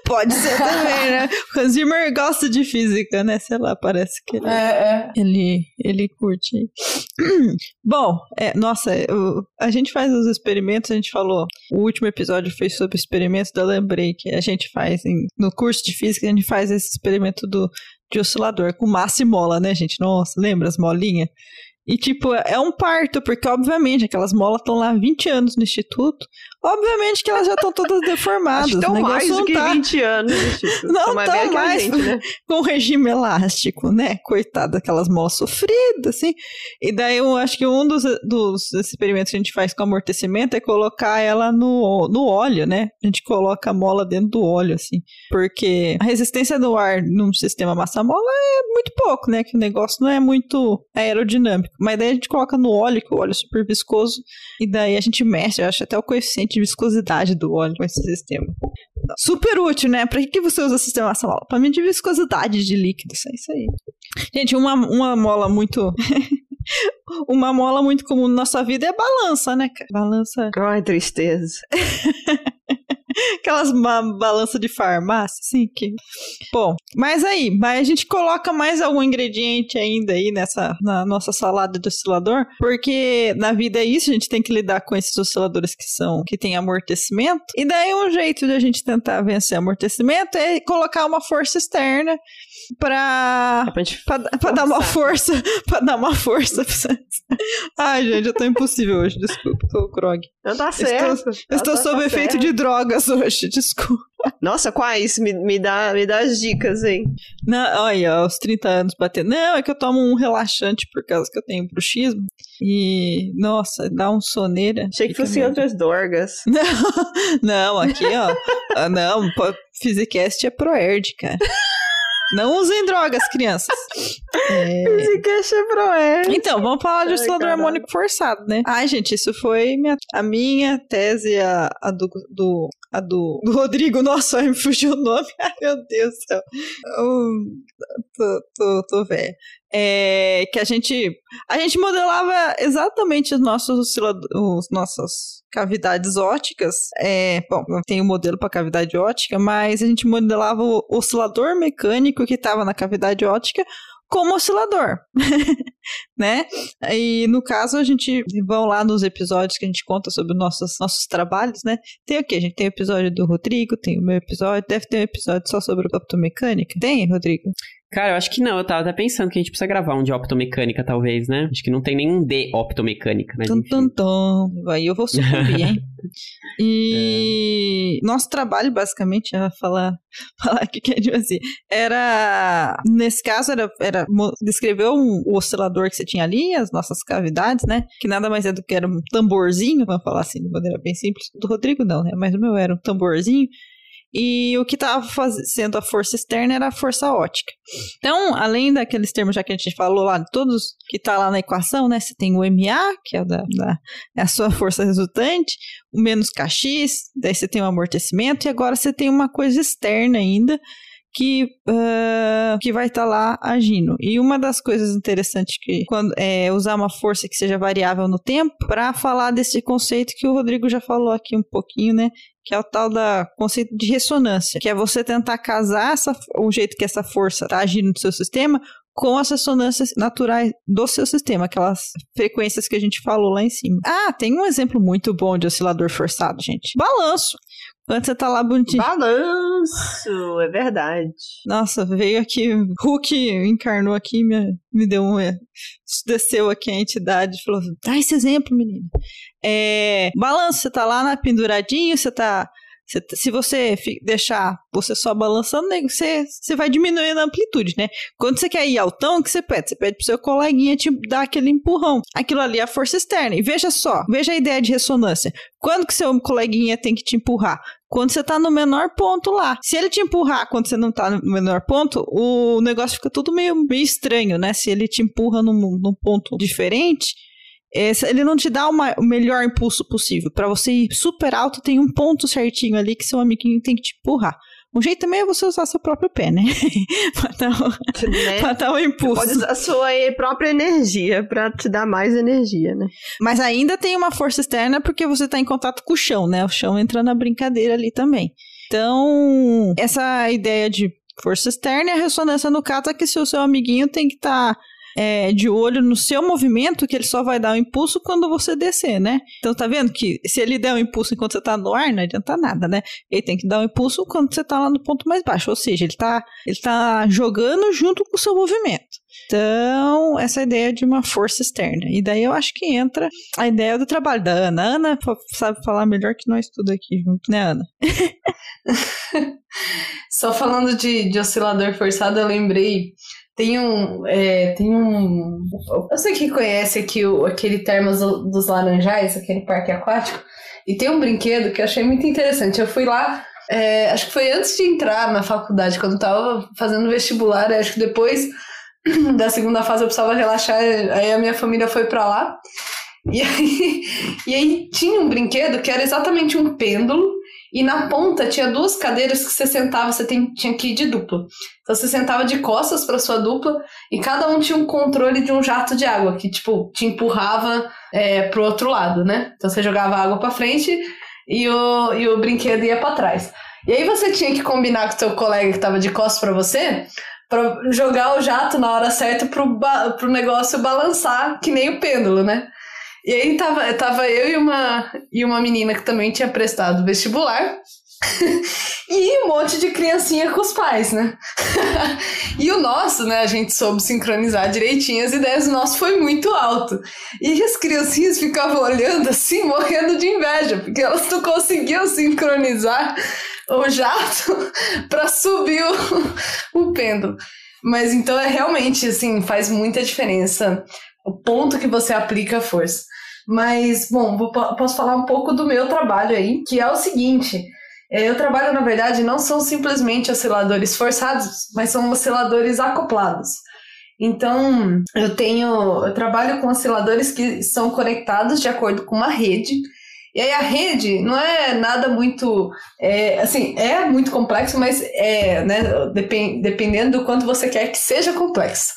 Speaker 3: Pode ser também, né? O Hans Zimmer gosta de física, né? Sei lá, parece que ele.
Speaker 4: É, é.
Speaker 3: Ele ele curte. <clears throat> Bom, é, nossa, eu, a gente faz os experimentos, a gente falou, o último episódio foi sobre experimentos, da lembrei que a gente faz em, no curso de física, a gente faz esse experimento do, de oscilador com massa e mola, né, gente? Nossa, lembra as molinhas? E, tipo, é um parto, porque, obviamente, aquelas molas estão lá há 20 anos no instituto. Obviamente que elas já estão todas deformadas.
Speaker 1: Acho tão mais do que
Speaker 3: tá...
Speaker 1: 20 anos. Tipo,
Speaker 3: não estão mais, mais
Speaker 1: gente, né?
Speaker 3: com regime elástico, né? Coitado daquelas molas sofridas, assim. E daí eu acho que um dos, dos experimentos que a gente faz com amortecimento é colocar ela no, no óleo, né? A gente coloca a mola dentro do óleo, assim. Porque a resistência do ar num sistema massa-mola é muito pouco, né? Que o negócio não é muito aerodinâmico. Mas daí a gente coloca no óleo, que o óleo é super viscoso, e daí a gente mexe, eu acho até o coeficiente de viscosidade do óleo com esse sistema. Super útil, né? Pra que, você usa o sistema Samola? Pra medir viscosidade de líquidos. É isso aí. Gente, uma, uma mola muito. <laughs> uma mola muito comum na nossa vida é balança, né, cara? Balança.
Speaker 1: Ai, tristeza. <laughs> <laughs>
Speaker 3: Aquelas ba balanças de farmácia, assim, que... Bom, mas aí, mas a gente coloca mais algum ingrediente ainda aí nessa, na nossa salada de oscilador, porque na vida é isso, a gente tem que lidar com esses osciladores que são, que tem amortecimento, e daí um jeito de a gente tentar vencer amortecimento é colocar uma força externa pra,
Speaker 1: Pra gente
Speaker 3: pra, pra dar uma força, <laughs> pra dar uma força. Ai, gente, eu tô impossível hoje, desculpa, tô grog.
Speaker 1: Não tá
Speaker 3: Estou-
Speaker 1: certo.
Speaker 3: Eu estou
Speaker 1: Tá-
Speaker 3: sob
Speaker 1: tá
Speaker 3: efeito
Speaker 1: certo.
Speaker 3: de drogas hoje, desculpa.
Speaker 1: Nossa, quais? Me, me, dá, me dá as dicas, hein?
Speaker 3: Não, olha, aos 30 anos batendo. Não, é que eu tomo um relaxante por causa que eu tenho bruxismo. E, nossa, dá um soneira.
Speaker 1: Achei que fossem outras dorgas. <laughs>
Speaker 3: Não, não, aqui, ó. ah, não, Physicast é Proerd, cara. Não usem drogas, crianças. <laughs> É,
Speaker 1: Esse que é.
Speaker 3: Então, vamos falar de oscilador harmônico forçado, né? Ai, gente, isso foi minha- a minha tese, a, a do, do- a do, do Rodrigo. Nossa, <laughs> me fugiu o nome. Ai, meu Deus do céu. Tô, tô, tô velha. É, que a gente, a gente modelava exatamente os nossos os nossas cavidades óticas. É, bom, tem o modelo para cavidade ótica, mas a gente modelava o oscilador mecânico que estava na cavidade ótica como oscilador, <laughs> né? E no caso a gente vão lá nos episódios que a gente conta sobre nossos nossos trabalhos, né? Tem o quê? A gente tem o episódio do Rodrigo, tem o meu episódio, deve ter um episódio só sobre optomecânica. Tem, Rodrigo?
Speaker 2: Cara, eu acho que não. Eu tava até pensando que a gente precisa gravar um de optomecânica, talvez, né? Acho que não tem nenhum de optomecânica, mas
Speaker 3: Tum. Aí eu vou sucumbir, hein? <laughs> E nosso trabalho, basicamente, eu ia falar, <laughs> falar que é tipo assim, era, nesse caso, era, era descrever um, o oscilador que você tinha ali, as nossas cavidades, né? Que nada mais é do que era um tamborzinho, vamos falar assim, de maneira bem simples. Do Rodrigo não, né? Mas o meu era um tamborzinho. E o que estava sendo a força externa era a força ótica. Então, além daqueles termos já que a gente falou lá, todos que tá lá na equação, né? Você tem o MA, que é, da, da- é a sua força resultante, o menos KX, daí você tem o amortecimento, e agora você tem uma coisa externa ainda, que, ah, que vai estar lá agindo. E uma das coisas interessantes que quando é usar uma força que seja variável no tempo para falar desse conceito que o Rodrigo já falou aqui um pouquinho, né? Que é o tal da conceito de ressonância, que é você tentar casar essa, o jeito que essa força está agindo no seu sistema com as ressonâncias naturais do seu sistema, aquelas frequências que a gente falou lá em cima. Ah, tem um exemplo muito bom de oscilador forçado, gente. Balanço. Quando você tá lá bonitinho.
Speaker 1: Balanço, é verdade.
Speaker 3: Nossa, veio aqui, Hulk encarnou aqui, me, me deu um. é, Desceu aqui a entidade e falou: dá esse exemplo, menino. É, balanço, você tá lá na penduradinho, você tá. Você tá- se você deixar você só balançando, você, você vai diminuindo a amplitude, né? Quando você quer ir altão, o que você pede? Você pede pro seu coleguinha te dar aquele empurrão. Aquilo ali é a força externa. E veja só, veja a ideia de ressonância. Quando que seu coleguinha tem que te empurrar? Quando você tá no menor ponto lá. Se ele te empurrar quando você não tá no menor ponto, o negócio fica tudo meio, meio estranho, né? Se ele te empurra num, num ponto diferente, é, se- ele não te dá uma- o melhor impulso possível. Pra você ir super alto, tem um ponto certinho ali que seu amiguinho tem que te empurrar. Um jeito também é você usar seu próprio pé, né? <laughs> pra, dar o,
Speaker 1: Né?
Speaker 3: pra dar impulso.
Speaker 1: Pode usar sua própria energia pra te dar mais energia, né?
Speaker 3: Mas ainda tem uma força externa porque você está em contato com o chão, né? O chão entra na brincadeira ali também. Então, essa ideia de força externa e a ressonância no caso é que se o seu amiguinho tem que estar de olho no seu movimento, que ele só vai dar o impulso quando você descer, né? Então, tá vendo que se ele der o impulso enquanto você tá no ar, não adianta nada, né? Ele tem que dar o impulso quando você tá lá no ponto mais baixo. Ou seja, ele tá, ele tá jogando junto com o seu movimento. Então, essa ideia de uma força externa. E daí eu acho que entra a ideia do trabalho da Ana. A Ana sabe falar melhor que nós tudo aqui junto, né, Ana? <laughs>
Speaker 4: Só falando de, de oscilador forçado, eu lembrei. Tem um. é, tem um. Eu sei que conhece aqui o, aquele Termas dos Laranjais, aquele parque aquático. E tem um brinquedo que eu achei muito interessante. Eu fui lá, é, acho que foi antes de entrar na faculdade, quando eu tava fazendo vestibular. Acho que depois <clears throat> da segunda fase eu precisava relaxar, aí a minha família foi pra lá. E aí, <laughs> e aí tinha um brinquedo que era exatamente um pêndulo, e na ponta tinha duas cadeiras que você sentava, você tem- tinha que ir de dupla. Então você sentava de costas para sua dupla, e cada um tinha um controle de um jato de água, que tipo, te empurrava é, pro outro lado, né? Então você jogava água para frente e o, e o brinquedo ia para trás. E aí você tinha que combinar com o seu colega que tava de costas para você, para jogar o jato na hora certa pro, pro negócio balançar, que nem o pêndulo, né? E aí tava, tava eu e uma, e uma menina que também tinha prestado vestibular. <laughs> e um monte de criancinha com os pais, né? <laughs> e o nosso, né? A gente soube sincronizar direitinho as ideias, o nosso foi muito alto. E as criancinhas ficavam olhando assim, morrendo de inveja, porque elas não conseguiam sincronizar o jato <laughs> para subir o, o pêndulo. Mas então é realmente assim, faz muita diferença o ponto que você aplica a força. Mas, bom, vou- posso falar um pouco do meu trabalho aí, que é o seguinte. é, Eu trabalho, na verdade, não são simplesmente osciladores forçados, mas são osciladores acoplados. Então, eu tenho, eu trabalho com osciladores que são conectados de acordo com uma rede. E aí a rede não é nada muito, é, assim, é muito complexo, mas é, né, depen- dependendo do quanto você quer que seja complexo.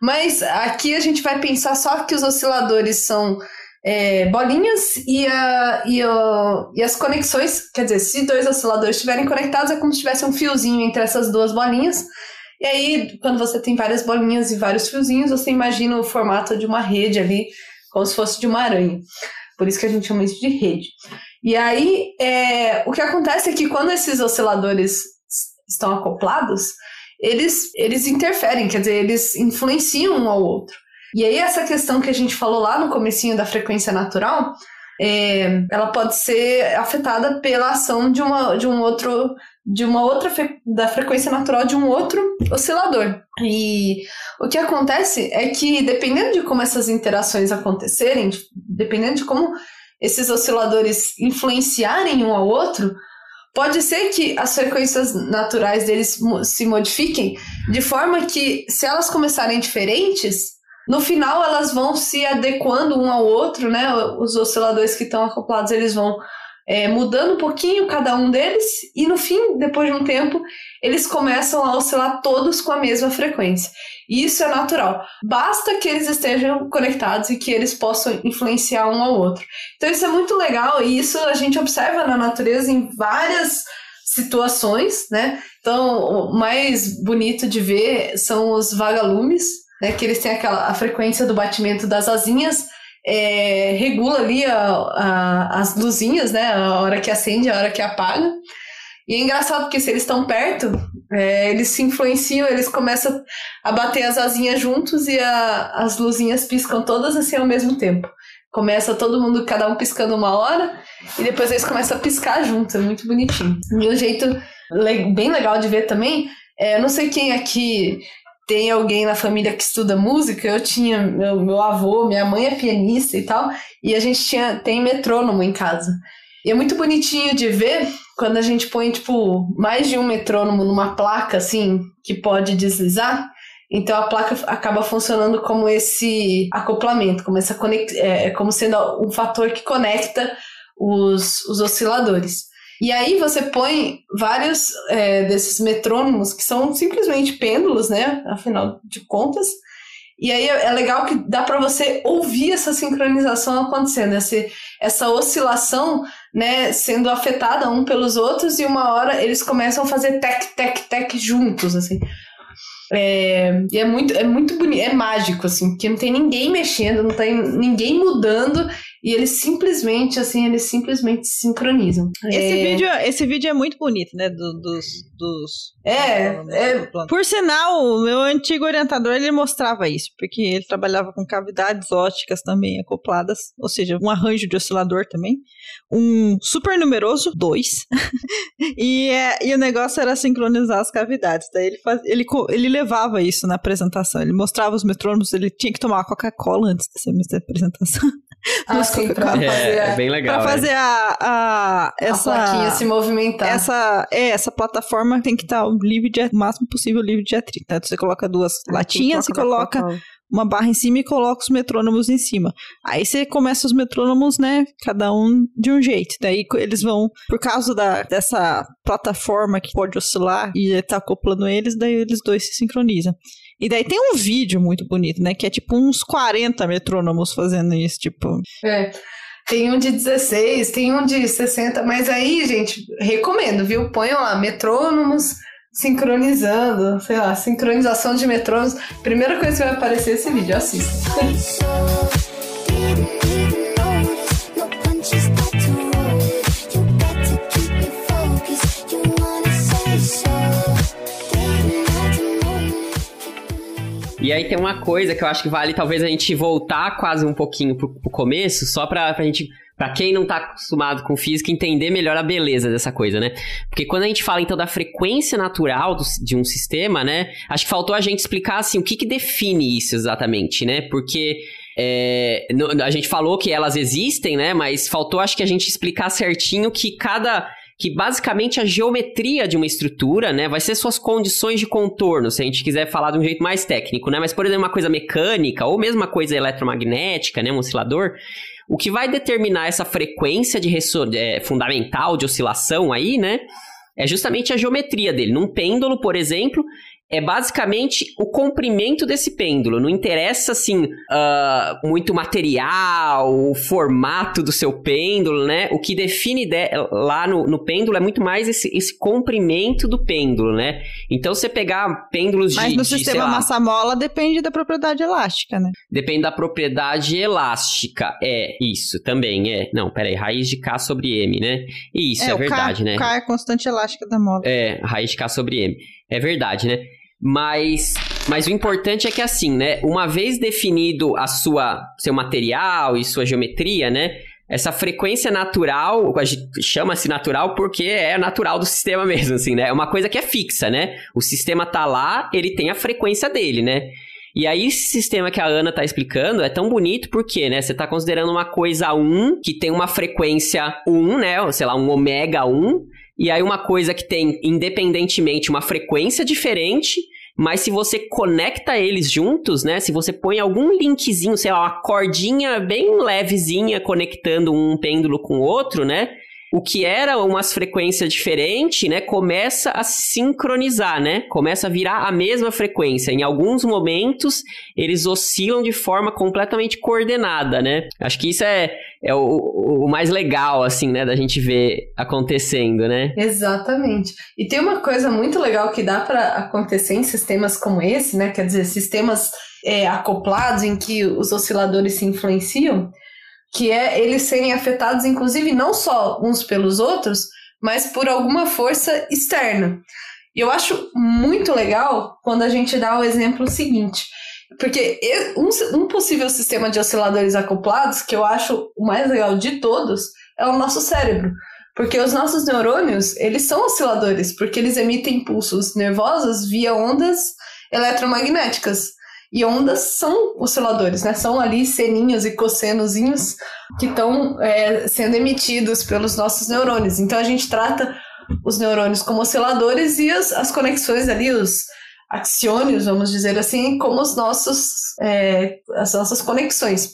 Speaker 4: Mas aqui a gente vai pensar só que os osciladores são é, bolinhas e, a, e, o- e as conexões, quer dizer, se dois osciladores estiverem conectados, é como se tivesse um fiozinho entre essas duas bolinhas. E aí, quando você tem várias bolinhas e vários fiozinhos, você imagina o formato de uma rede ali, como se fosse de uma aranha. Por isso que a gente chama isso de rede. E aí, é, o que acontece é que quando esses osciladores estão acoplados, eles, eles interferem, quer dizer, eles influenciam um ao outro. E aí essa questão que a gente falou lá no comecinho da frequência natural, é, ela pode ser afetada pela ação de uma, de um outro de uma outra da frequência natural de um outro oscilador. E o que acontece é que dependendo de como essas interações acontecerem, de- dependendo de como esses osciladores influenciarem um ao outro, pode ser que as frequências naturais deles se modifiquem de forma que, se elas começarem diferentes, no final elas vão se adequando um ao outro, né? Os osciladores que estão acoplados eles vão é, mudando um pouquinho cada um deles, e no fim, depois de um tempo, eles começam a oscilar todos com a mesma frequência. E isso é natural. Basta que eles estejam conectados e que eles possam influenciar um ao outro. Então isso é muito legal e isso a gente observa na natureza em várias situações, né? Então, o mais bonito de ver são os vagalumes, né? Que eles têm aquela a frequência do batimento das asinhas, é, regula ali a- a- as luzinhas, né? A hora que acende, a hora que apaga. E é engraçado porque se eles estão perto, é, eles se influenciam, eles começam a bater as asinhas juntos e a- as luzinhas piscam todas assim ao mesmo tempo. Começa todo mundo, cada um piscando uma hora, e depois eles começam a piscar junto, é muito bonitinho. E um jeito bem legal de ver também, é, não sei quem aqui tem alguém na família que estuda música, eu tinha, meu, meu avô, minha mãe é pianista e tal, e a gente tinha, tem metrônomo em casa. E é muito bonitinho de ver quando a gente põe, tipo, mais de um metrônomo numa placa, assim, que pode deslizar. Então a placa acaba funcionando como esse acoplamento, como, essa conex... é, como sendo um fator que conecta os, os osciladores. E aí você põe vários é, desses metrônomos que são simplesmente pêndulos, né? Afinal de contas. E aí é é legal que dá para você ouvir essa sincronização acontecendo, essa, essa oscilação, né, sendo afetada um pelos outros e uma hora eles começam a fazer tec tec tec juntos, assim. É, e é muito, é muito bonito, é mágico, assim, porque não tem ninguém mexendo, não tem ninguém mudando, e eles simplesmente, assim, eles simplesmente se sincronizam.
Speaker 3: Esse,
Speaker 4: É,
Speaker 3: vídeo, esse vídeo é muito bonito, né? do- dos, dos.
Speaker 4: É, é,
Speaker 3: Por sinal, o meu antigo orientador ele mostrava isso, porque ele trabalhava com cavidades óticas também acopladas, ou seja, um arranjo de oscilador também, um super numeroso, dois, <laughs> e, é, e o negócio era sincronizar as cavidades. Daí ele, faz, ele, ele levava isso na apresentação, ele mostrava os metrônomos, ele tinha que tomar uma Coca-Cola antes dessa apresentação. <laughs>
Speaker 4: assim, pra fazer,
Speaker 2: É,
Speaker 4: a,
Speaker 2: é bem legal.
Speaker 3: Pra
Speaker 2: é.
Speaker 3: fazer a, a,
Speaker 4: a
Speaker 3: essa
Speaker 4: plaquinha se movimentar.
Speaker 3: essa, é, essa plataforma tem que estar livre de, o máximo possível livre de atrito. Né? Você coloca duas latinhas e coloca uma barra em cima e coloca os metrônomos em cima. Aí você começa os metrônomos, né? Cada um de um jeito. Daí eles vão, por causa da, dessa plataforma que pode oscilar e tá acoplando eles, daí eles dois se sincronizam. E daí tem um vídeo muito bonito, né? Que é tipo uns 40 metrônomos fazendo isso, tipo.
Speaker 4: É. Tem um de 16, tem um de 60, mas aí, gente, recomendo, viu? Ponham lá, metrônomos sincronizando, sei lá, sincronização de metrônomos. Primeira coisa que vai aparecer é esse vídeo, assista. <laughs>
Speaker 2: E aí tem uma coisa que eu acho que vale talvez a gente voltar quase um pouquinho pro, pro começo, só pra, pra gente. Pra quem não tá acostumado com física, entender melhor a beleza dessa coisa, né? Porque quando a gente fala então da frequência natural do- de um sistema, né? Acho que faltou a gente explicar assim o que, que define isso exatamente, né? Porque é, a gente falou que elas existem, né? Mas faltou acho que a gente explicar certinho que cada que basicamente a geometria de uma estrutura, né, vai ser suas condições de contorno, se a gente quiser falar de um jeito mais técnico, né? Mas por exemplo, uma coisa mecânica ou mesmo uma coisa eletromagnética, né, um oscilador, o que vai determinar essa frequência de é, fundamental de oscilação aí, né, é justamente a geometria dele. Num pêndulo, por exemplo, é basicamente o comprimento desse pêndulo. Não interessa, assim, ah, muito material, o formato do seu pêndulo, né? O que define de- lá no, no pêndulo é muito mais esse, esse comprimento do pêndulo, né? Então, você pegar pêndulos
Speaker 3: Mas
Speaker 2: de,
Speaker 3: no
Speaker 2: de,
Speaker 3: sistema massa-mola depende da propriedade elástica, né?
Speaker 2: Depende da propriedade elástica. É, isso, também é. Não, peraí, raiz de K sobre M, né? Isso, é,
Speaker 3: o
Speaker 2: verdade,
Speaker 3: K,
Speaker 2: né?
Speaker 3: O K é a constante elástica da mola.
Speaker 2: É, raiz de K sobre M. É verdade, né? Mas, mas o importante é que assim, né? Uma vez definido a sua seu material e sua geometria, né? Essa frequência natural, chama-se natural porque é natural do sistema mesmo, assim, né? É uma coisa que é fixa, né? O sistema tá lá, ele tem a frequência dele, né? E aí, esse sistema que a Ana tá explicando é tão bonito porque, né? Você tá considerando uma coisa 1 que tem uma frequência 1, né? Sei lá, um ômega 1. E aí, uma coisa que tem, independentemente, uma frequência diferente. Mas se você conecta eles juntos, né? Se você põe algum linkzinho, sei lá, uma cordinha bem levezinha conectando um pêndulo com o outro, né? O que era umas frequências diferentes, né? Começa a sincronizar, né? Começa a virar a mesma frequência. Em alguns momentos, eles oscilam de forma completamente coordenada, né? Acho que isso é, é o, o mais legal, assim, né? Da gente ver acontecendo, né?
Speaker 4: Exatamente. E tem uma coisa muito legal que dá para acontecer em sistemas como esse, né? Quer dizer, sistemas é, acoplados em que os osciladores se influenciam, que é eles serem afetados, inclusive, não só uns pelos outros, mas por alguma força externa. E eu acho muito legal quando a gente dá o exemplo seguinte. Porque um possível sistema de osciladores acoplados, que eu acho o mais legal de todos, é o nosso cérebro. Porque os nossos neurônios, eles são osciladores, porque eles emitem impulsos nervosos via ondas eletromagnéticas. E ondas são osciladores, né? São ali seninhos e cossenozinhos que estão é, sendo emitidos pelos nossos neurônios. Então a gente trata os neurônios como osciladores e as, as conexões ali, os axiônios, vamos dizer assim, como os nossos, é, as nossas conexões.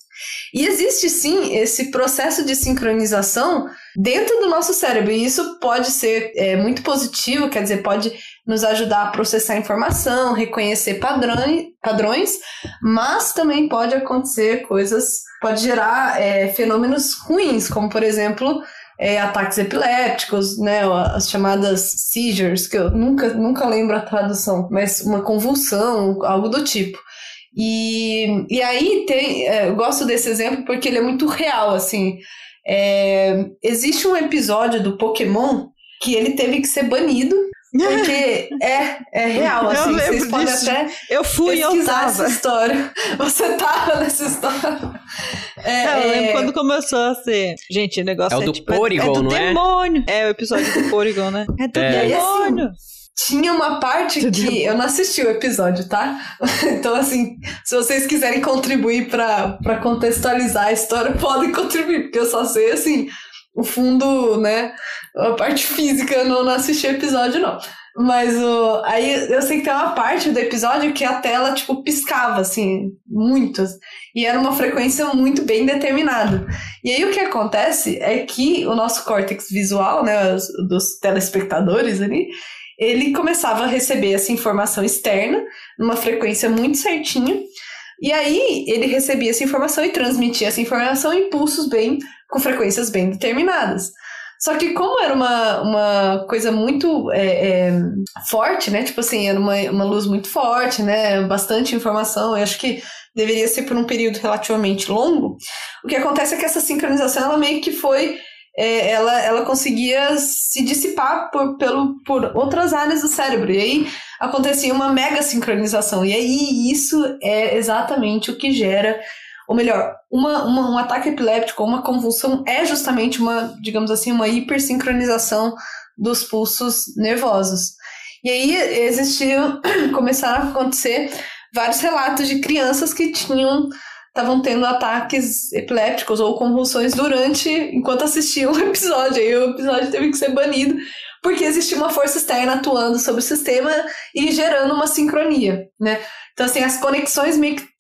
Speaker 4: E existe sim esse processo de sincronização dentro do nosso cérebro, e isso pode ser é, muito positivo, quer dizer, pode nos ajudar a processar informação, reconhecer padrões, padrões mas também pode acontecer coisas, pode gerar é, fenômenos ruins, como por exemplo é, ataques epilépticos, né, as chamadas seizures, que eu nunca, nunca lembro a tradução, mas uma convulsão, algo do tipo. E, e aí tem, é, eu gosto desse exemplo porque ele é muito real, assim. É, existe um episódio do Pokémon que ele teve que ser banido porque é, é real,
Speaker 3: Eu
Speaker 4: assim, vocês
Speaker 3: lembro
Speaker 4: podem
Speaker 3: disso.
Speaker 4: até
Speaker 3: Eu fui eu
Speaker 4: pesquisar
Speaker 3: tava.
Speaker 4: essa história. <laughs> Você tava nessa história. É,
Speaker 3: É, eu lembro
Speaker 4: é,
Speaker 3: quando começou a ser. Gente, o negócio
Speaker 2: É o
Speaker 3: é,
Speaker 2: do
Speaker 3: tipo, é-
Speaker 2: Porygon,
Speaker 3: é do
Speaker 2: não é?
Speaker 3: demônio. É? o episódio do Porygon, né? É do
Speaker 2: É.
Speaker 4: Aí, assim,
Speaker 3: demônio.
Speaker 4: Tinha uma parte que eu não assisti o episódio, tá? <laughs> Então, assim, se vocês quiserem contribuir pra contextualizar a história, <laughs> podem contribuir, porque eu só sei, assim, o fundo, né? A parte <laughs> física, eu não, não assisti o episódio, não. Mas o. Aí eu sei que tem uma parte do episódio que a tela, tipo, piscava, assim, muitas. E era uma frequência muito bem determinada. E aí o que acontece é que o nosso córtex visual, né, os- dos telespectadores ali, ele começava a receber essa informação externa, numa frequência muito certinha. E aí ele recebia essa informação e transmitia essa informação em pulsos bem, com frequências bem determinadas. Só que como era uma, uma coisa muito é, é, forte, né? Tipo assim, era uma, uma luz muito forte, né? Bastante informação. Eu acho que deveria ser por um período relativamente longo. O que acontece é que essa sincronização, ela meio que foi... é, ela, ela conseguia se dissipar por, pelo, por outras áreas do cérebro. E aí acontecia uma mega sincronização. E aí isso é exatamente o que gera ou melhor, uma, uma- um ataque epiléptico uma convulsão é justamente uma, digamos assim, uma hipersincronização dos pulsos nervosos. E aí existiam, <clears throat> começaram a acontecer vários relatos de crianças que tinham estavam tendo ataques epilépticos ou convulsões durante enquanto assistiam <laughs> o episódio. Aí o episódio teve que ser banido porque existia uma força externa atuando sobre o sistema e gerando uma sincronia, né? Então, assim, as conexões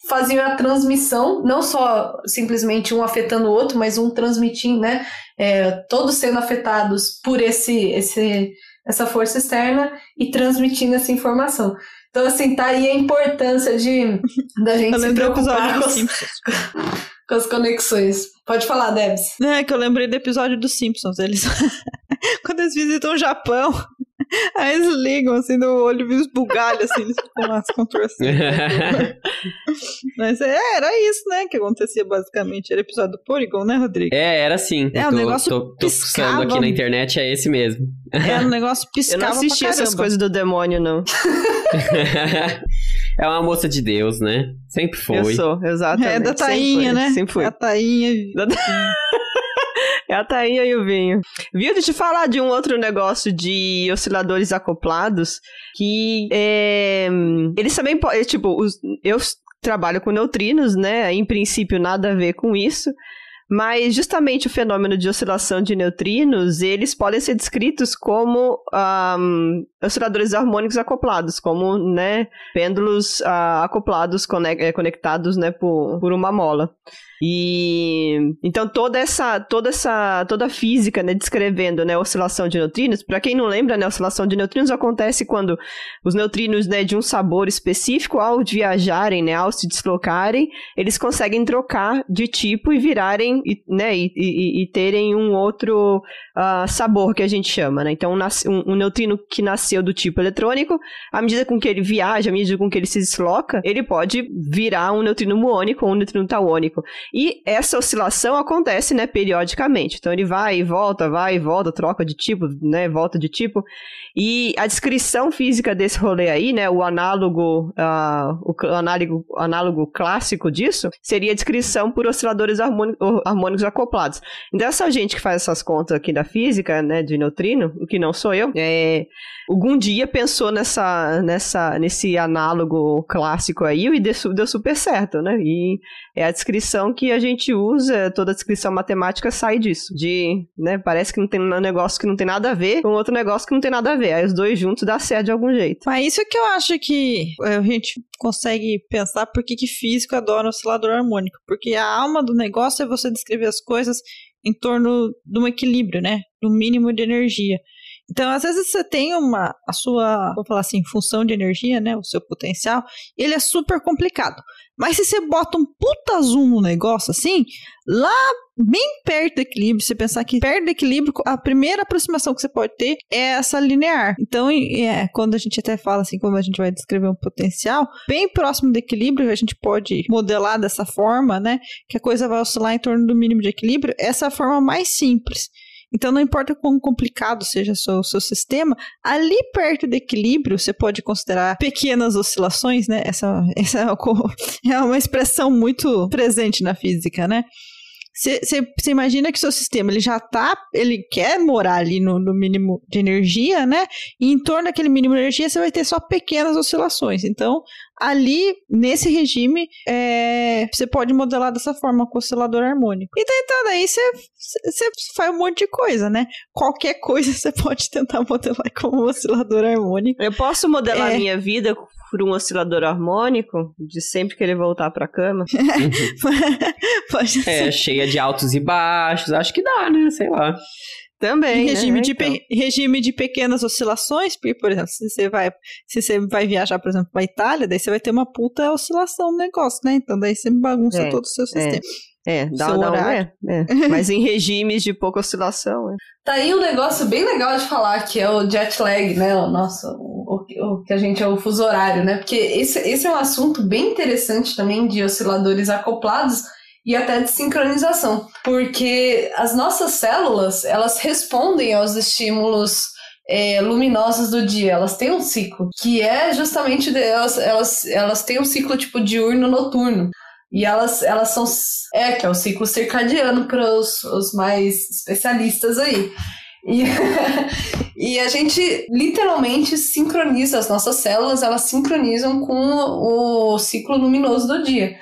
Speaker 4: faziam a transmissão, não só simplesmente um afetando o outro, mas um transmitindo, né? É, todos sendo afetados por esse, esse, essa força externa e transmitindo essa informação. Então, assim, tá aí a importância de da gente se preocupar com. <laughs> com as conexões. Pode falar, Debs.
Speaker 3: É, que eu lembrei do episódio dos Simpsons. Eles. <laughs> Quando eles visitam o Japão, <laughs> aí eles ligam assim no olho e esbugalha, assim, eles ficam lá se contorcendo. <laughs> Mas é, era isso, né? Que acontecia basicamente. Era o episódio do Polygon, né, Rodrigo?
Speaker 2: É, era assim.
Speaker 3: É,
Speaker 2: Eu
Speaker 3: o
Speaker 2: tô,
Speaker 3: negócio
Speaker 2: tô, tô
Speaker 3: piscava.
Speaker 2: aqui na internet, é esse mesmo.
Speaker 3: Era um negócio
Speaker 1: Eu
Speaker 3: piscava
Speaker 1: não assisti essas coisas do demônio, não.
Speaker 2: É uma moça de Deus, né? Sempre foi.
Speaker 1: Eu sou, exatamente.
Speaker 3: É da
Speaker 1: Sempre
Speaker 3: tainha, né?
Speaker 1: Sempre fui.
Speaker 3: A tainha. <laughs>
Speaker 1: É a tainha e o vinho. Viu? Deixa eu te falar de um outro negócio de osciladores acoplados que é, eles também podem, tipo, os- eu trabalho com neutrinos, né? Em princípio nada a ver com isso. Mas justamente o fenômeno de oscilação de neutrinos, eles podem ser descritos como ahm, osciladores harmônicos acoplados, como né, pêndulos ah, acoplados, eh, conectados né, por, por uma mola. E então toda essa toda essa toda a física, né, descrevendo, né, oscilação de neutrinos, para quem não lembra, né, oscilação de neutrinos acontece quando os neutrinos, né, de um sabor específico ao viajarem, né, ao se deslocarem, eles conseguem trocar de tipo e virarem, e, né, e, e- e terem um outro ah, sabor que a gente chama, né? Então, um- um neutrino que nasceu do tipo eletrônico, à medida com que ele viaja, à medida com que ele se desloca, ele pode virar um neutrino muônico ou um neutrino tauônico. E essa oscilação acontece, né, periodicamente. Então, ele vai e volta, vai e volta, troca de tipo, né, volta de tipo. E a descrição física desse rolê aí, né, o análogo, ah, o análogo, análogo clássico disso, seria a descrição por osciladores harmônicos, harmônicos acoplados. Então, essa gente que faz essas contas aqui da física, né, de neutrino, o que não sou eu, é, algum dia pensou nessa, nessa, nesse análogo clássico aí e deu, deu super certo, né? E é a descrição que a gente usa, toda a descrição matemática sai disso. De, né, parece que não tem um negócio que não tem nada a ver com outro negócio que não tem nada a ver. Aí os dois juntos dá certo de algum jeito.
Speaker 3: Mas isso é que eu acho que a gente consegue pensar por que, que físico adora oscilador harmônico. Porque a alma do negócio é você descrever as coisas em torno de um equilíbrio, né? Do mínimo de energia. Então, às vezes você tem uma a sua, vou falar assim, função de energia, né, o seu potencial, ele é super complicado. Mas se você bota um puta zoom no negócio assim, lá bem perto do equilíbrio, você pensar que perto do equilíbrio, a primeira aproximação que você pode ter é essa linear. Então, é, quando a gente até fala assim, como a gente vai descrever um potencial, bem próximo do equilíbrio, a gente pode modelar dessa forma, né, que a coisa vai oscilar em torno do mínimo de equilíbrio, essa é a forma mais simples. Então, não importa quão complicado seja o seu, seu sistema, ali perto do equilíbrio, você pode considerar pequenas oscilações, né? Essa, essa é uma <laughs> é expressão muito presente na física, né? Você imagina que seu sistema ele já tá, ele quer morar ali no, no mínimo de energia, né? E em torno daquele mínimo de energia você vai ter só pequenas oscilações. Então, ali, nesse regime, é, você pode modelar dessa forma com oscilador harmônico. Então, então daí você você faz um monte de coisa, né? Qualquer coisa você pode tentar modelar como um oscilador harmônico.
Speaker 1: Eu posso modelar
Speaker 3: É.
Speaker 1: minha vida por um oscilador harmônico, de sempre querer voltar pra cama? <laughs>
Speaker 3: pode ser.
Speaker 2: É, cheia de altos e baixos. Acho que dá, né? Sei lá.
Speaker 1: Também,
Speaker 3: Em
Speaker 1: né?
Speaker 3: regime, de
Speaker 1: Então.
Speaker 3: regime de pequenas oscilações, porque, por exemplo, se você vai, se você vai viajar, por exemplo, para Itália, daí você vai ter uma puta oscilação no negócio, né? Então daí você bagunça
Speaker 1: É,
Speaker 3: todo o seu sistema.
Speaker 1: É, dá,
Speaker 3: Seu
Speaker 1: dá um,
Speaker 3: horário.
Speaker 1: é, é. <laughs> Mas em regimes de pouca oscilação, é.
Speaker 4: Tá aí um negócio bem legal de falar, que é o jet lag, né? O nosso, o, o que a gente é o fuso horário, né? Porque esse, esse é um assunto bem interessante também de osciladores acoplados e até de sincronização. Porque as nossas células, elas respondem aos estímulos é, luminosos do dia. Elas têm um ciclo, que é justamente, de- elas, elas, elas têm um ciclo tipo diurno-noturno. E elas, elas são. É, que é o ciclo circadiano para os, os mais especialistas aí. E, <laughs> e a gente literalmente sincroniza as nossas células, elas sincronizam com o ciclo luminoso do dia.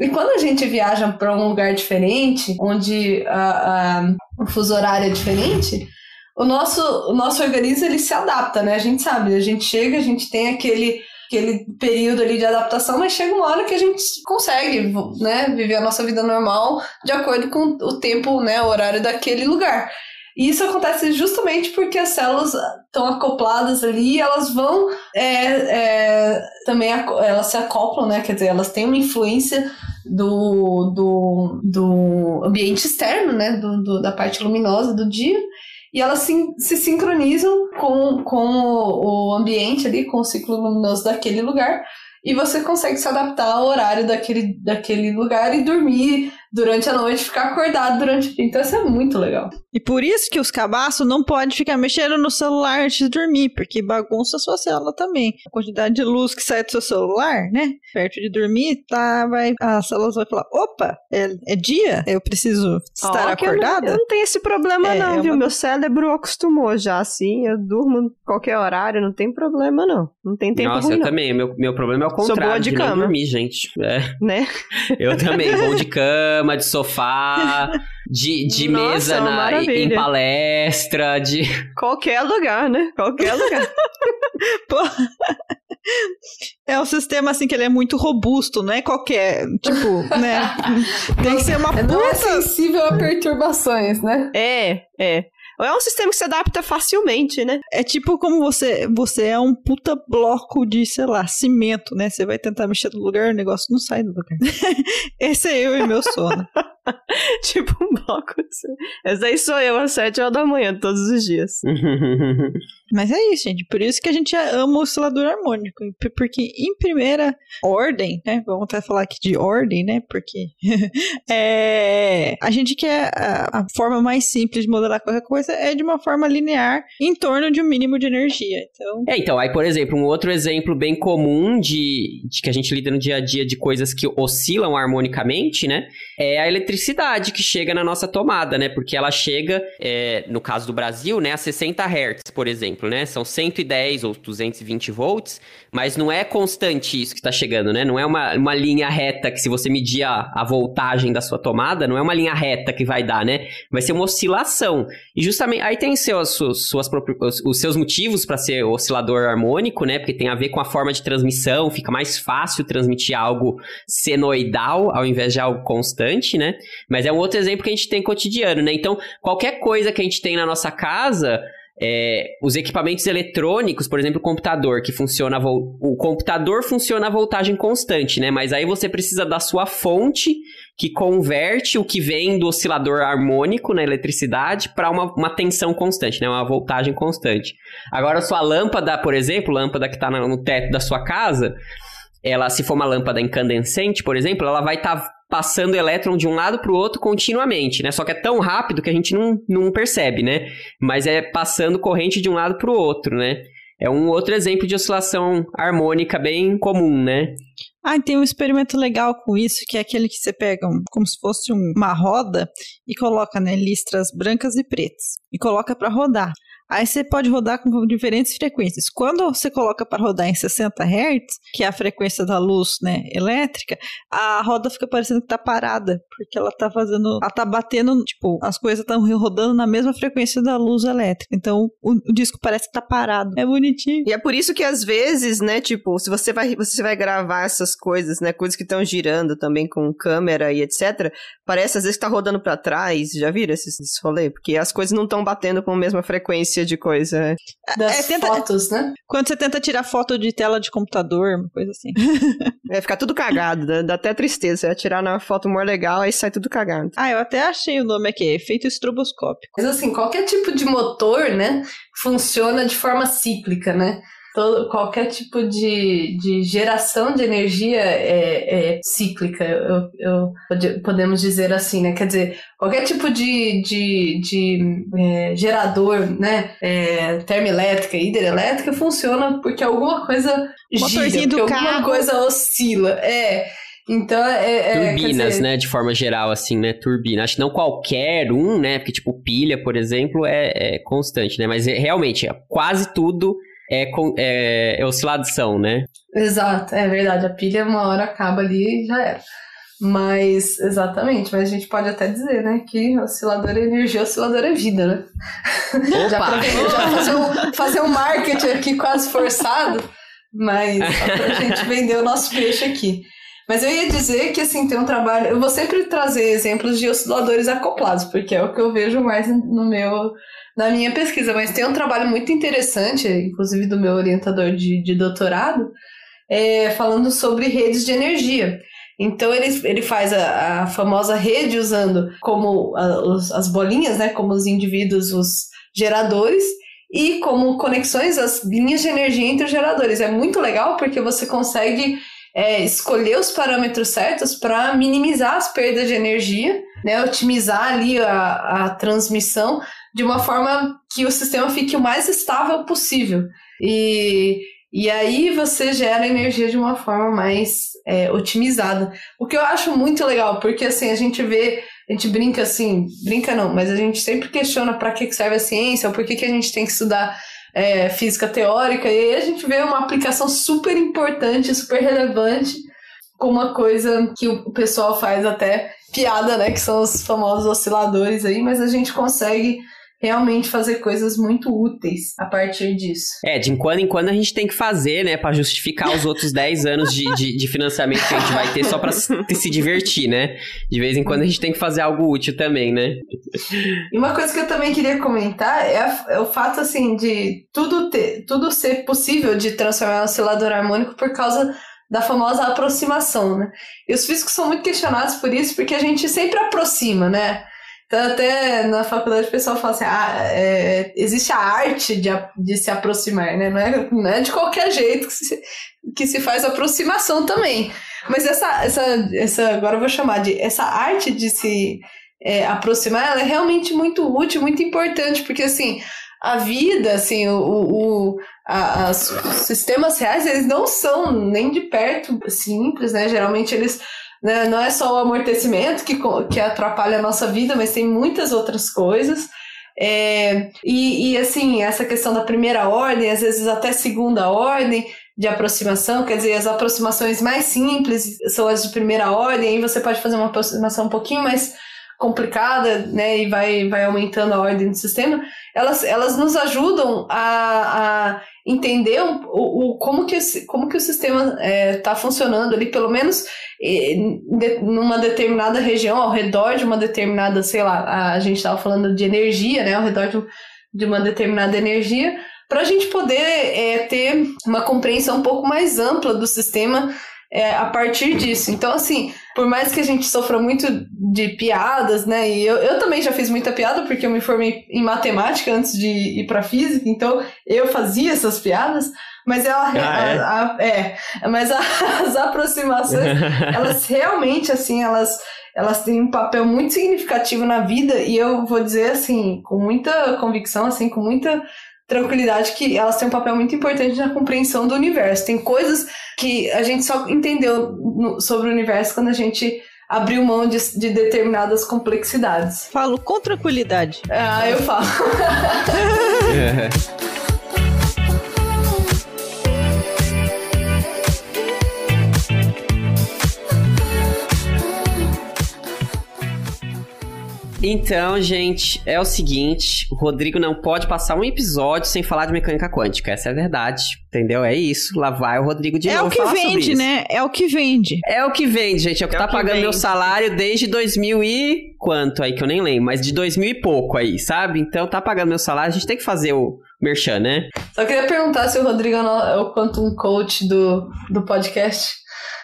Speaker 4: E quando a gente viaja para um lugar diferente, onde a, a- o fuso horário é diferente, o nosso, o nosso organismo ele se adapta, né? A gente sabe, a gente chega, a gente tem aquele aquele período ali de adaptação, mas chega uma hora que a gente consegue, né, viver a nossa vida normal de acordo com o tempo, né, o horário daquele lugar. E isso acontece justamente porque as células estão acopladas ali elas vão é, é, também elas se acoplam, né? Quer dizer, elas têm uma influência do, do, do ambiente externo, né? Do, do- da parte luminosa do dia. E elas se, se sincronizam com, com o, o ambiente ali, com o ciclo luminoso daquele lugar. E você consegue se adaptar ao horário daquele, daquele lugar e dormir durante a noite, ficar acordado durante o dia. Então isso é muito legal.
Speaker 3: E por isso que os cabaços não podem ficar mexendo no celular antes de dormir, porque bagunça a sua célula também. A quantidade de luz que sai do seu celular, né? Perto de dormir, tá, vai, as células vão falar: opa, é, é dia? Eu preciso estar
Speaker 1: Ó, que eu não-
Speaker 3: acordada?
Speaker 1: Eu não tenho esse problema,
Speaker 3: É,
Speaker 1: não,
Speaker 3: é
Speaker 1: viu?
Speaker 3: uma-
Speaker 1: Meu cérebro acostumou já, assim. Eu durmo qualquer horário, não tem problema, não. Não tem tempo
Speaker 2: Nossa,
Speaker 1: ruim,
Speaker 2: eu
Speaker 1: não.
Speaker 2: também. Meu, meu problema é o
Speaker 1: Sou
Speaker 2: contrário
Speaker 1: boa de
Speaker 2: de, não
Speaker 1: cama.
Speaker 2: dormir, gente. É,
Speaker 1: Né?
Speaker 2: eu também. Vou de cama, <laughs> de sofá, <laughs> de, de
Speaker 1: Nossa,
Speaker 2: mesa
Speaker 1: uma
Speaker 2: na, em palestra, de... <laughs>
Speaker 1: Qualquer lugar, né? Qualquer lugar. <laughs>
Speaker 3: Pô. É um sistema assim que ele é muito robusto, não é qualquer, tipo, né? Tem que ser uma
Speaker 4: Não é
Speaker 3: puta.
Speaker 4: sensível a perturbações, né?
Speaker 1: é, é. É um sistema que se adapta facilmente, né?
Speaker 3: É tipo como você, você é um puta bloco de, sei lá, cimento, né? Você vai tentar mexer no lugar, o negócio não sai do lugar. <laughs> Esse é eu e meu sono. <laughs> <laughs>
Speaker 1: tipo um bloco. de- Essa aí sou eu às sete horas da manhã, todos os dias. <laughs>
Speaker 3: Mas é isso, gente. Por isso que a gente ama o oscilador harmônico. Porque, em primeira ordem, né? Vamos até falar aqui de ordem, né? Porque <laughs> é, a gente quer a, a forma mais simples de modelar qualquer coisa é de uma forma linear em torno de um mínimo de energia. Então,
Speaker 2: É, então, aí, por exemplo, um outro exemplo bem comum de, de que a gente lida no dia a dia de coisas que oscilam harmonicamente, né? É a eletricidade que chega na nossa tomada, né? Porque ela chega, é, no caso do Brasil, né, a 60 Hz, por exemplo, né? São 110 ou 220 volts, mas não é constante isso que está chegando, né? Não é uma, uma linha reta que se você medir a, a voltagem da sua tomada, não é uma linha reta que vai dar, né? Vai ser uma oscilação. E justamente aí tem seus, suas, suas os seus motivos para ser oscilador harmônico, né? Porque tem a ver com a forma de transmissão, fica mais fácil transmitir algo senoidal ao invés de algo constante, né? Mas é um outro exemplo que a gente tem cotidiano, né? Então, qualquer coisa que a gente tem na nossa casa, é, os equipamentos eletrônicos, por exemplo, o computador, que funciona. O computador funciona a voltagem constante, né? Mas aí você precisa da sua fonte que converte o que vem do oscilador harmônico na eletricidade para uma, uma tensão constante, né? Uma voltagem constante. Agora, a sua lâmpada, por exemplo, lâmpada que está no teto da sua casa, ela, se for uma lâmpada incandescente, por exemplo, ela vai estar passando elétron de um lado para o outro continuamente, né? Só que é tão rápido que a gente não, não percebe, né? Mas é passando corrente de um lado para o outro, né? É um outro exemplo de oscilação harmônica bem comum, né?
Speaker 3: Ah, tem um experimento legal com isso, que é aquele que você pega um- como se fosse um- uma roda e coloca, né, listras brancas e pretas. E coloca para rodar. Aí você pode rodar com diferentes frequências. Quando você coloca para rodar em 60 Hz, que é a frequência da luz, né, elétrica, a roda fica parecendo que tá parada, porque ela tá fazendo, ela tá batendo, tipo, as coisas estão rodando na mesma frequência da luz elétrica. Então o, o disco parece que tá parado. É bonitinho.
Speaker 1: E é por isso que às vezes, né, tipo, se você vai, você vai gravar essas coisas, né, coisas que estão girando também com câmera e etc, parece às vezes que tá rodando pra trás, já viram esses, esses rolê? Porque as coisas não estão batendo com a mesma frequência de coisa.
Speaker 4: Das
Speaker 3: É, tenta-
Speaker 4: fotos, né?
Speaker 3: Quando você tenta tirar foto de tela de computador, uma coisa assim. <laughs>
Speaker 1: É ficar tudo cagado, dá, dá até tristeza. Você vai tirar na foto more legal, aí sai tudo cagado.
Speaker 3: Ah, eu até achei o nome aqui, efeito estroboscópico.
Speaker 4: Mas assim, qualquer tipo de motor, né, funciona de forma cíclica, né? Todo, qualquer tipo de, de geração de energia é, é cíclica, eu, eu- pode- podemos dizer assim, né? Quer dizer, qualquer tipo de, de, de é, gerador, né? É, termoelétrica, hidrelétrica, funciona porque alguma coisa gira,
Speaker 3: do
Speaker 4: porque alguma
Speaker 3: carro.
Speaker 4: coisa oscila. É. Então, é. é
Speaker 2: Turbinas,
Speaker 4: dizer,
Speaker 2: né? De forma geral, assim, né? Turbina. Acho que não qualquer um, né? Porque, tipo, pilha, por exemplo, é, é constante, né? Mas é- realmente, é- quase tudo é, é, é oscilação, né?
Speaker 4: Exato, é verdade. A pilha uma hora acaba ali e já era. Mas, exatamente, mas a gente pode até dizer, né, que oscilador é energia, oscilador é vida, né? <laughs> Já,
Speaker 2: Opa!
Speaker 4: pra, já fazer, um, fazer um marketing aqui quase forçado, mas só pra gente vender o nosso peixe aqui. Mas eu ia dizer que, assim, tem um trabalho... Eu vou sempre trazer exemplos de osciladores acoplados, porque é o que eu vejo mais no meu... Na minha pesquisa, mas tem um trabalho muito interessante, inclusive do meu orientador de, de doutorado, é, falando sobre redes de energia. Então ele, ele faz a, a famosa rede usando como a- os- as bolinhas, né, como os indivíduos, os geradores, e como conexões as linhas de energia entre os geradores. É muito legal porque você consegue é, escolher os parâmetros certos para minimizar as perdas de energia, né, otimizar ali a, a transmissão de uma forma que o sistema fique o mais estável possível. E e aí você gera energia de uma forma mais é, otimizada. O que eu acho muito legal, porque assim, a gente vê, a gente brinca assim, brinca não, mas a gente sempre questiona para que serve a ciência, ou por que, que a gente tem que estudar é, física teórica, e aí a gente vê uma aplicação super importante, super relevante, com uma coisa que o pessoal faz até piada, né? Que são os famosos osciladores aí, mas a gente consegue realmente fazer coisas muito úteis a partir disso.
Speaker 2: É, de quando em quando a gente tem que fazer, né? Pra justificar os outros 10 anos de, de, de financiamento que a gente vai ter só pra se, se divertir, né? De vez em quando a gente tem que fazer algo útil também, né?
Speaker 4: E uma coisa que eu também queria comentar é, a- é o fato, assim, de tudo, ter, tudo ser possível de transformar um oscilador harmônico por causa da famosa aproximação, né? E os físicos são muito questionados por isso, porque a gente sempre aproxima, né? Então, até na faculdade o pessoal fala assim, ah, é, existe a arte de, de se aproximar, né? Não é, não é de qualquer jeito que se, que se faz aproximação também. Mas essa, essa, essa, agora eu vou chamar de, essa arte de se é, aproximar, ela é realmente muito útil, muito importante, porque assim, a vida, assim, o, o, a- os sistemas reais, eles não são nem de perto simples, né? Geralmente eles né, não é só o amortecimento que, que atrapalha a nossa vida, mas tem muitas outras coisas. É, e, e assim, essa questão da primeira ordem, às vezes até segunda ordem de aproximação, quer dizer, as aproximações mais simples são as de primeira ordem, aí você pode fazer uma aproximação um pouquinho mais complicada, né, e vai, vai aumentando a ordem do sistema, elas, elas nos ajudam a, a entender o, o, como, que, como que o sistema está funcionando ali, pelo menos de- numa determinada região, ao redor de uma determinada, sei lá, a, gente estava falando de energia, né, ao redor de, de uma determinada energia, para a gente poder eh, ter uma compreensão um pouco mais ampla do sistema eh, a partir disso. Então, assim, por mais que a gente sofra muito de piadas, né? E eu, eu também já fiz muita piada, porque eu me formei em matemática antes de ir para física, então eu fazia essas piadas, mas ela.
Speaker 2: Ah, é?
Speaker 4: a- a- é, mas a- <laughs> as aproximações, <laughs> elas realmente, assim, elas. Elas têm um papel muito significativo na vida, e eu vou dizer assim, com muita convicção, assim, com muita tranquilidade que elas têm um papel muito importante na compreensão do universo. Tem coisas que a gente só entendeu no- sobre o universo quando a gente abriu mão de, de determinadas complexidades.
Speaker 3: Falo com tranquilidade.
Speaker 4: Ah, eu falo. <laughs> <laughs>
Speaker 2: Então, gente, é o seguinte: o Rodrigo não pode passar um episódio sem falar de mecânica quântica. Essa é a verdade, entendeu? É isso. Lá vai o Rodrigo de
Speaker 3: é
Speaker 2: novo
Speaker 3: o que vende, né? É o que vende.
Speaker 2: É o que vende, gente. É o que
Speaker 1: É
Speaker 2: tá
Speaker 1: o que
Speaker 2: pagando meu
Speaker 1: vende.
Speaker 2: salário desde 2000 e quanto aí, que eu nem lembro, mas de 2000 e pouco aí, sabe? Então tá pagando meu salário, a gente tem que fazer o merchan, né?
Speaker 4: Só queria perguntar se o Rodrigo é é o Quantum Coach do, do podcast.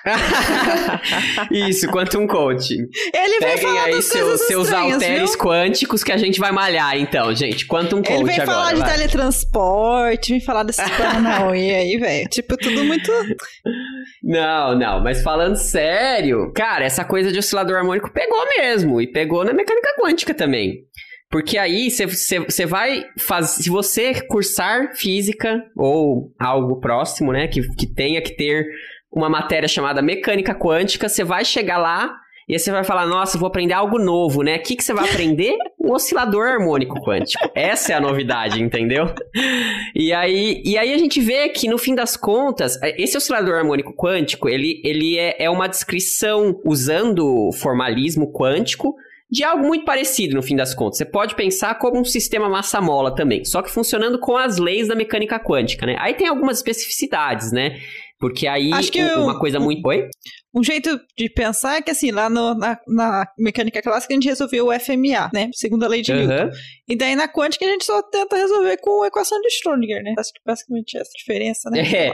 Speaker 4: <laughs>
Speaker 2: Isso, Quantum Coaching.
Speaker 3: Ele vai
Speaker 2: Peguem
Speaker 3: falar
Speaker 2: aí seu- seus halteres quânticos que a gente vai malhar, então, gente. Quantum Coach
Speaker 3: Ele vem
Speaker 2: agora.
Speaker 3: falar de
Speaker 2: vai.
Speaker 3: teletransporte, vem falar desses <laughs> Paranauê aí, velho. Tipo, tudo muito...
Speaker 2: Não, não, mas falando sério, cara, essa coisa de oscilador harmônico pegou mesmo, e pegou na mecânica quântica também. Porque aí você vai fazer. Se você cursar física ou algo próximo, né? Que, que tenha que ter uma matéria chamada mecânica quântica, você vai chegar lá e aí você vai falar: Nossa, vou aprender algo novo, né? O que, que você vai aprender? Um oscilador harmônico quântico. Essa é a novidade, entendeu? E aí, e aí a gente vê que, no fim das contas, esse oscilador harmônico quântico, ele, ele é, é uma descrição usando formalismo quântico de algo muito parecido, no fim das contas. Você pode pensar como um sistema massa-mola também, só que funcionando com as leis da mecânica quântica, né? Aí tem algumas especificidades, né? Porque aí uma coisa muito... Oi?
Speaker 3: Um jeito de pensar é que, assim, lá no- na, na mecânica clássica a gente resolveu o FMA, né? Segunda lei de Newton.
Speaker 2: Aham.
Speaker 3: E daí na quântica a gente só tenta resolver com a equação de Schrödinger, né? Acho que basicamente essa diferença, né?
Speaker 2: É,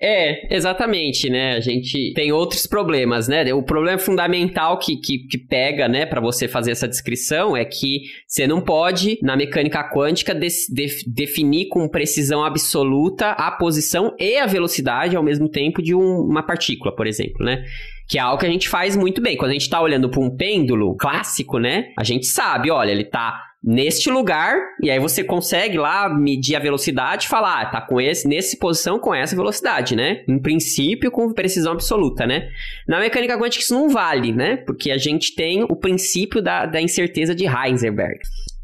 Speaker 2: é, exatamente, né? A gente tem outros problemas, né? O problema fundamental que, que, que pega, né, para você fazer essa descrição é que você não pode, na mecânica quântica, des- def- definir com precisão absoluta a posição e a velocidade ao mesmo tempo de um- uma partícula, por exemplo, né? Que é algo que a gente faz muito bem. Quando a gente tá olhando para um pêndulo clássico, né? A gente sabe, olha, ele tá neste lugar, e aí você consegue lá medir a velocidade e falar, ah, tá com esse, nessa posição com essa velocidade, né? Em princípio, com precisão absoluta, né? Na mecânica quântica isso não vale, né? Porque a gente tem o princípio da, da incerteza de Heisenberg.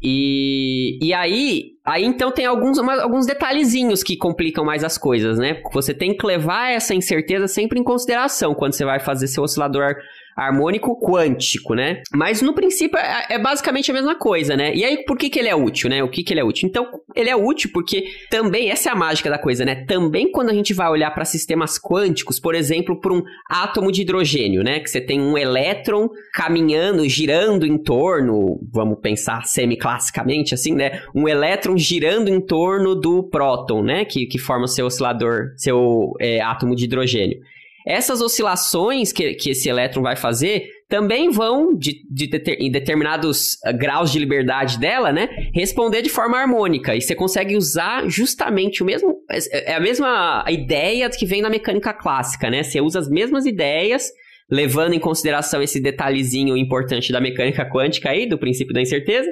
Speaker 2: E, e aí, aí então tem alguns, uma- alguns detalhezinhos que complicam mais as coisas, né? Você tem que levar essa incerteza sempre em consideração quando você vai fazer seu oscilador harmônico quântico, né? Mas no princípio é, é basicamente a mesma coisa, né? E aí por que, que ele é útil, né? O que, que ele é útil? Então, ele é útil porque também, essa é a mágica da coisa, né? Também quando a gente vai olhar para sistemas quânticos, por exemplo, por um átomo de hidrogênio, né? Que você tem um elétron caminhando, girando em torno, vamos pensar semi-classicamente assim, né? Um elétron girando em torno do próton, né? Que, que forma o seu oscilador, seu é, átomo de hidrogênio. Essas oscilações que, que esse elétron vai fazer também vão, de, de deter- em determinados ah, graus de liberdade dela, né, responder de forma harmônica. E você consegue usar justamente o mesmo. É é a mesma ideia que vem na mecânica clássica, né? Você usa as mesmas ideias, levando em consideração esse detalhezinho importante da mecânica quântica aí, do princípio da incerteza.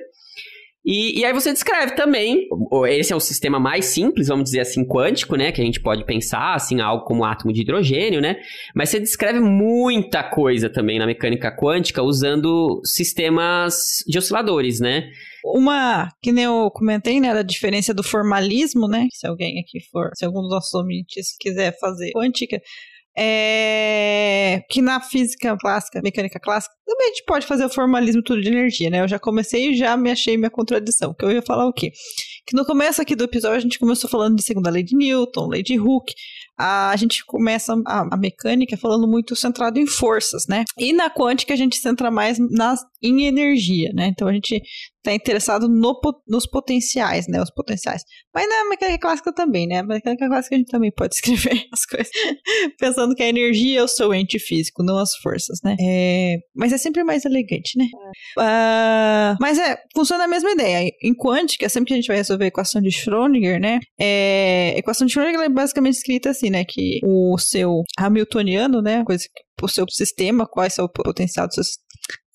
Speaker 2: E, e aí você descreve também, esse é o sistema mais simples, vamos dizer assim, quântico, né? Que a gente pode pensar, assim, algo como átomo de hidrogênio, né? Mas você descreve muita coisa também na mecânica quântica usando sistemas de osciladores, né?
Speaker 3: Uma, que nem eu comentei, né, da diferença do formalismo, né, se alguém aqui for, se algum dos nossos quiser fazer quântica, é que na física clássica, mecânica clássica, também a gente pode fazer o formalismo tudo de energia, né, eu já comecei e já me achei minha contradição, que eu ia falar o quê? Que no começo aqui do episódio a gente começou falando de segunda lei de Newton, lei de Hooke, a gente começa a, a mecânica falando muito centrado em forças, né? E na quântica a gente centra mais nas, em energia, né? Então a gente está interessado no, nos potenciais, né? Os potenciais. Mas na mecânica clássica também, né? Na mecânica clássica a gente também pode <laughs> escrever as coisas pensando que a energia é o seu ente físico, não as forças, né? É, mas é sempre mais elegante, né? Ah, mas é, funciona a mesma ideia. Em quântica, sempre que a gente vai resolver a equação de Schrödinger, né? É, a equação de Schrödinger é basicamente escrita assim, né? Que o seu Hamiltoniano, né? Coisa que o seu sistema, qual é o potencial do seu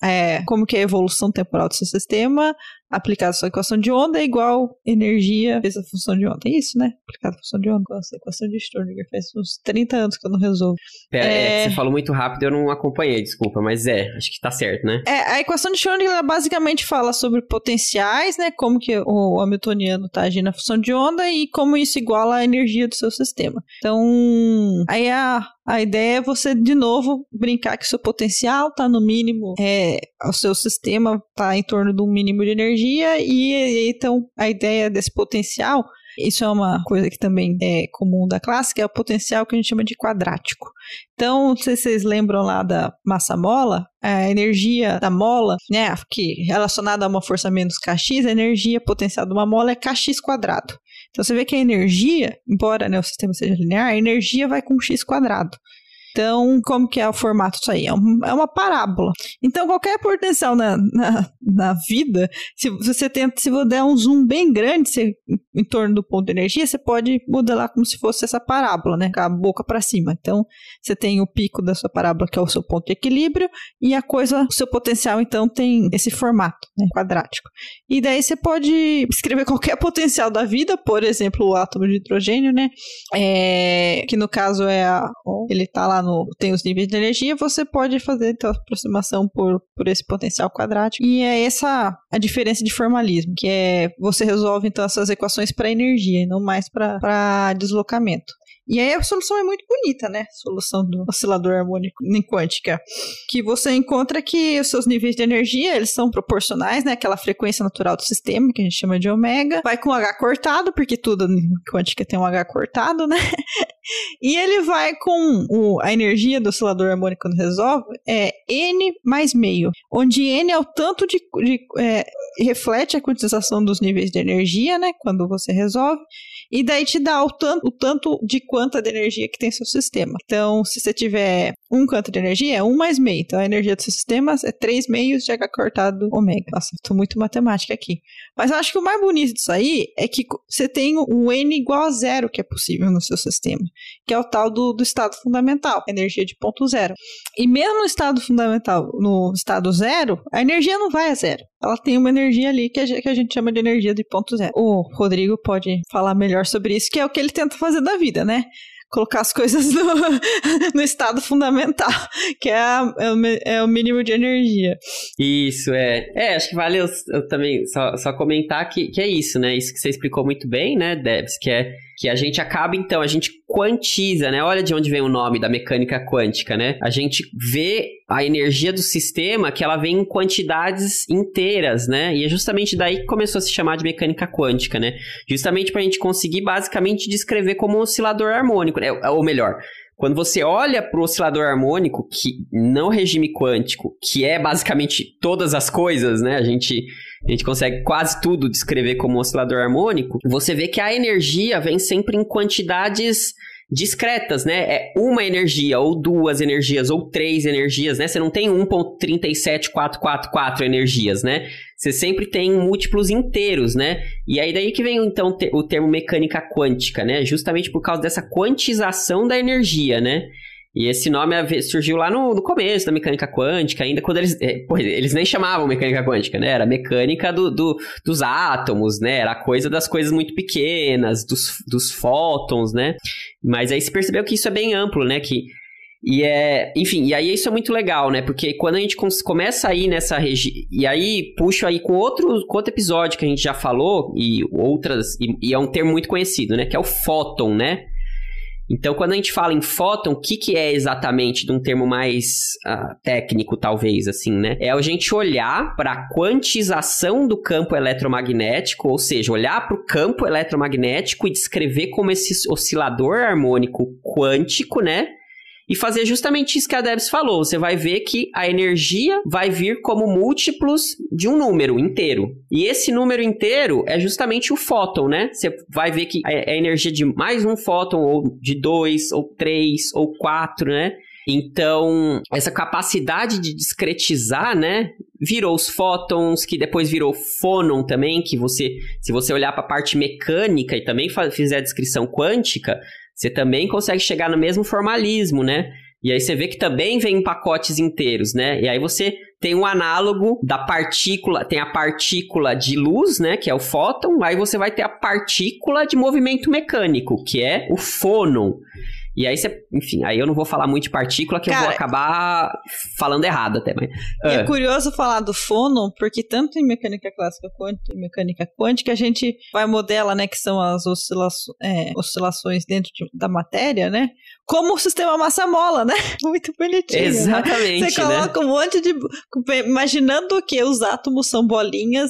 Speaker 3: é, como que é a evolução temporal do seu sistema, aplicado a sua equação de onda é igual energia vezes a função de onda. É isso, né? Aplicado a função de onda. Nossa, equação de Schrödinger faz uns 30 anos que eu não resolvo.
Speaker 2: Pera, é...
Speaker 3: É.
Speaker 2: você falou muito rápido, eu não acompanhei, desculpa, mas é, acho que tá certo, né?
Speaker 3: É, a equação de Schrödinger ela basicamente fala sobre potenciais, né? Como que o Hamiltoniano está agindo na função de onda e como isso iguala a energia do seu sistema. Então, aí a, a ideia é você, de novo, brincar que seu potencial está no mínimo, é, o seu sistema está em torno de um mínimo de energia e, então a ideia desse potencial isso é uma coisa que também é comum da clássica, é o potencial que a gente chama de quadrático. Então, não sei se vocês lembram lá da massa mola, a energia da mola, né, que relacionada a uma força menos kx, a energia potencial de uma mola é kx quadrado. Então você vê que a energia, embora né, o sistema seja linear, a energia vai com x quadrado. Então, como que é o formato disso aí? É, um- é uma parábola. Então, qualquer potencial na, na, na vida, se você tenta, se der um zoom bem grande você- em torno do ponto de energia, você pode modelar como se fosse essa parábola, né? Com a boca para cima. Então, você tem o pico da sua parábola, que é o seu ponto de equilíbrio, e a coisa, o seu potencial, então, tem esse formato, né? Quadrático. E daí você pode escrever <laughs> qualquer potencial da vida, por exemplo, o átomo de hidrogênio, né? É, que no caso é a, ele tá lá no tem os níveis de energia, você pode fazer então, aproximação por, por esse potencial quadrático. E é essa a diferença de formalismo, que é você resolve então essas equações para energia e não mais para deslocamento. E aí a solução é muito bonita, né? Solução do oscilador harmônico em quântica. Que você encontra que os seus níveis de energia, eles são proporcionais, né? Aquela frequência natural do sistema, que a gente chama de ômega. Vai com H cortado, porque tudo em quântica tem um H cortado, né? <laughs> E ele vai com o- a energia do oscilador harmônico quando resolve, é N mais meio. Onde N é o tanto de... de é, reflete a quantização dos níveis de energia, né? Quando você resolve. E daí te dá o tanto, o tanto de quanta de energia que tem seu sistema. Então, se você tiver um quanto de energia, é um mais meio. Então, a energia do seu sistema é três meios de H cortado ômega. Nossa, tô muito matemática aqui. Mas eu acho que o mais bonito disso aí é que você tem o N igual a zero que é possível no seu sistema. Que é o tal do, do estado fundamental, energia de ponto zero. E mesmo no estado fundamental, no estado zero, a energia não vai a zero. Ela tem uma energia ali que a, gente, que a gente chama de energia de ponto zero. O Rodrigo pode falar melhor sobre isso, que é o que ele tenta fazer da vida, né? Colocar as coisas no, <laughs> no estado fundamental, que é, a- é é o mínimo de energia.
Speaker 2: Isso, é. É, acho que vale eu, eu também só, só comentar que, que é isso, né? Isso que você explicou muito bem, né, Debs? Que é que a gente acaba, então, a gente quantiza, né? Olha de onde vem o nome da mecânica quântica, né? A gente vê a energia do sistema que ela vem em quantidades inteiras, né? E é justamente daí que começou a se chamar de mecânica quântica, né? Justamente para a gente conseguir basicamente descrever como um oscilador harmônico, né? Ou melhor, quando você olha para o oscilador harmônico, que não regime quântico, que é basicamente todas as coisas, né? A gente, a gente consegue quase tudo descrever como um oscilador harmônico. Você vê que a energia vem sempre em quantidades discretas, né? É uma energia, ou duas energias, ou três energias, né? Você não tem 1.37444 energias, né? Você sempre tem múltiplos inteiros, né? E aí daí que vem então o termo mecânica quântica, né? Justamente por causa dessa quantização da energia, né? E esse nome surgiu lá no, no começo da mecânica quântica, ainda quando eles. é, pô, eles nem chamavam mecânica quântica, né? Era mecânica do, do- dos átomos, né? Era a coisa das coisas muito pequenas, dos, dos fótons, né? Mas aí se percebeu que isso é bem amplo, né? Que, e é. Enfim, e aí isso é muito legal, né? Porque quando a gente começa a ir nessa região. E aí puxo aí com outro, com outro episódio que a gente já falou, e outras. E, e é um termo muito conhecido, né? Que é o fóton, né? Então, quando a gente fala em fóton, o que, que é exatamente de um termo mais ah, técnico, talvez, assim, né? É a gente olhar para a quantização do campo eletromagnético, ou seja, olhar para o campo eletromagnético e descrever como esse oscilador harmônico quântico, né? E fazer justamente isso que a Debs falou. Você vai ver que a energia vai vir como múltiplos de um número inteiro. E esse número inteiro é justamente o fóton, né? Você vai ver que é a energia de mais um fóton, ou de dois, ou três, ou quatro, né? Então, essa capacidade de discretizar, né? Virou os fótons, que depois virou fônon também, que você, se você olhar para a parte mecânica e também fizer a descrição quântica, você também consegue chegar no mesmo formalismo, né? E aí você vê que também vem em pacotes inteiros, né? E aí você tem um análogo da partícula, tem a partícula de luz, né, que é o fóton, aí você vai ter a partícula de movimento mecânico, que é o fônon. E aí você, enfim, aí eu não vou falar muito de partícula que eu vou
Speaker 3: Cara,
Speaker 2: acabar falando errado até, mas
Speaker 3: E é
Speaker 2: Ah.
Speaker 3: curioso falar do fônon, porque tanto em mecânica clássica quanto em mecânica quântica, a gente vai modela, né, que são as oscilaço- é, oscilações dentro de- da matéria, né, como o sistema massa-mola, né? <laughs> Muito bonitinho. né?
Speaker 2: exatamente,
Speaker 3: Você
Speaker 2: né?
Speaker 3: coloca um monte de. Imaginando que os átomos são bolinhas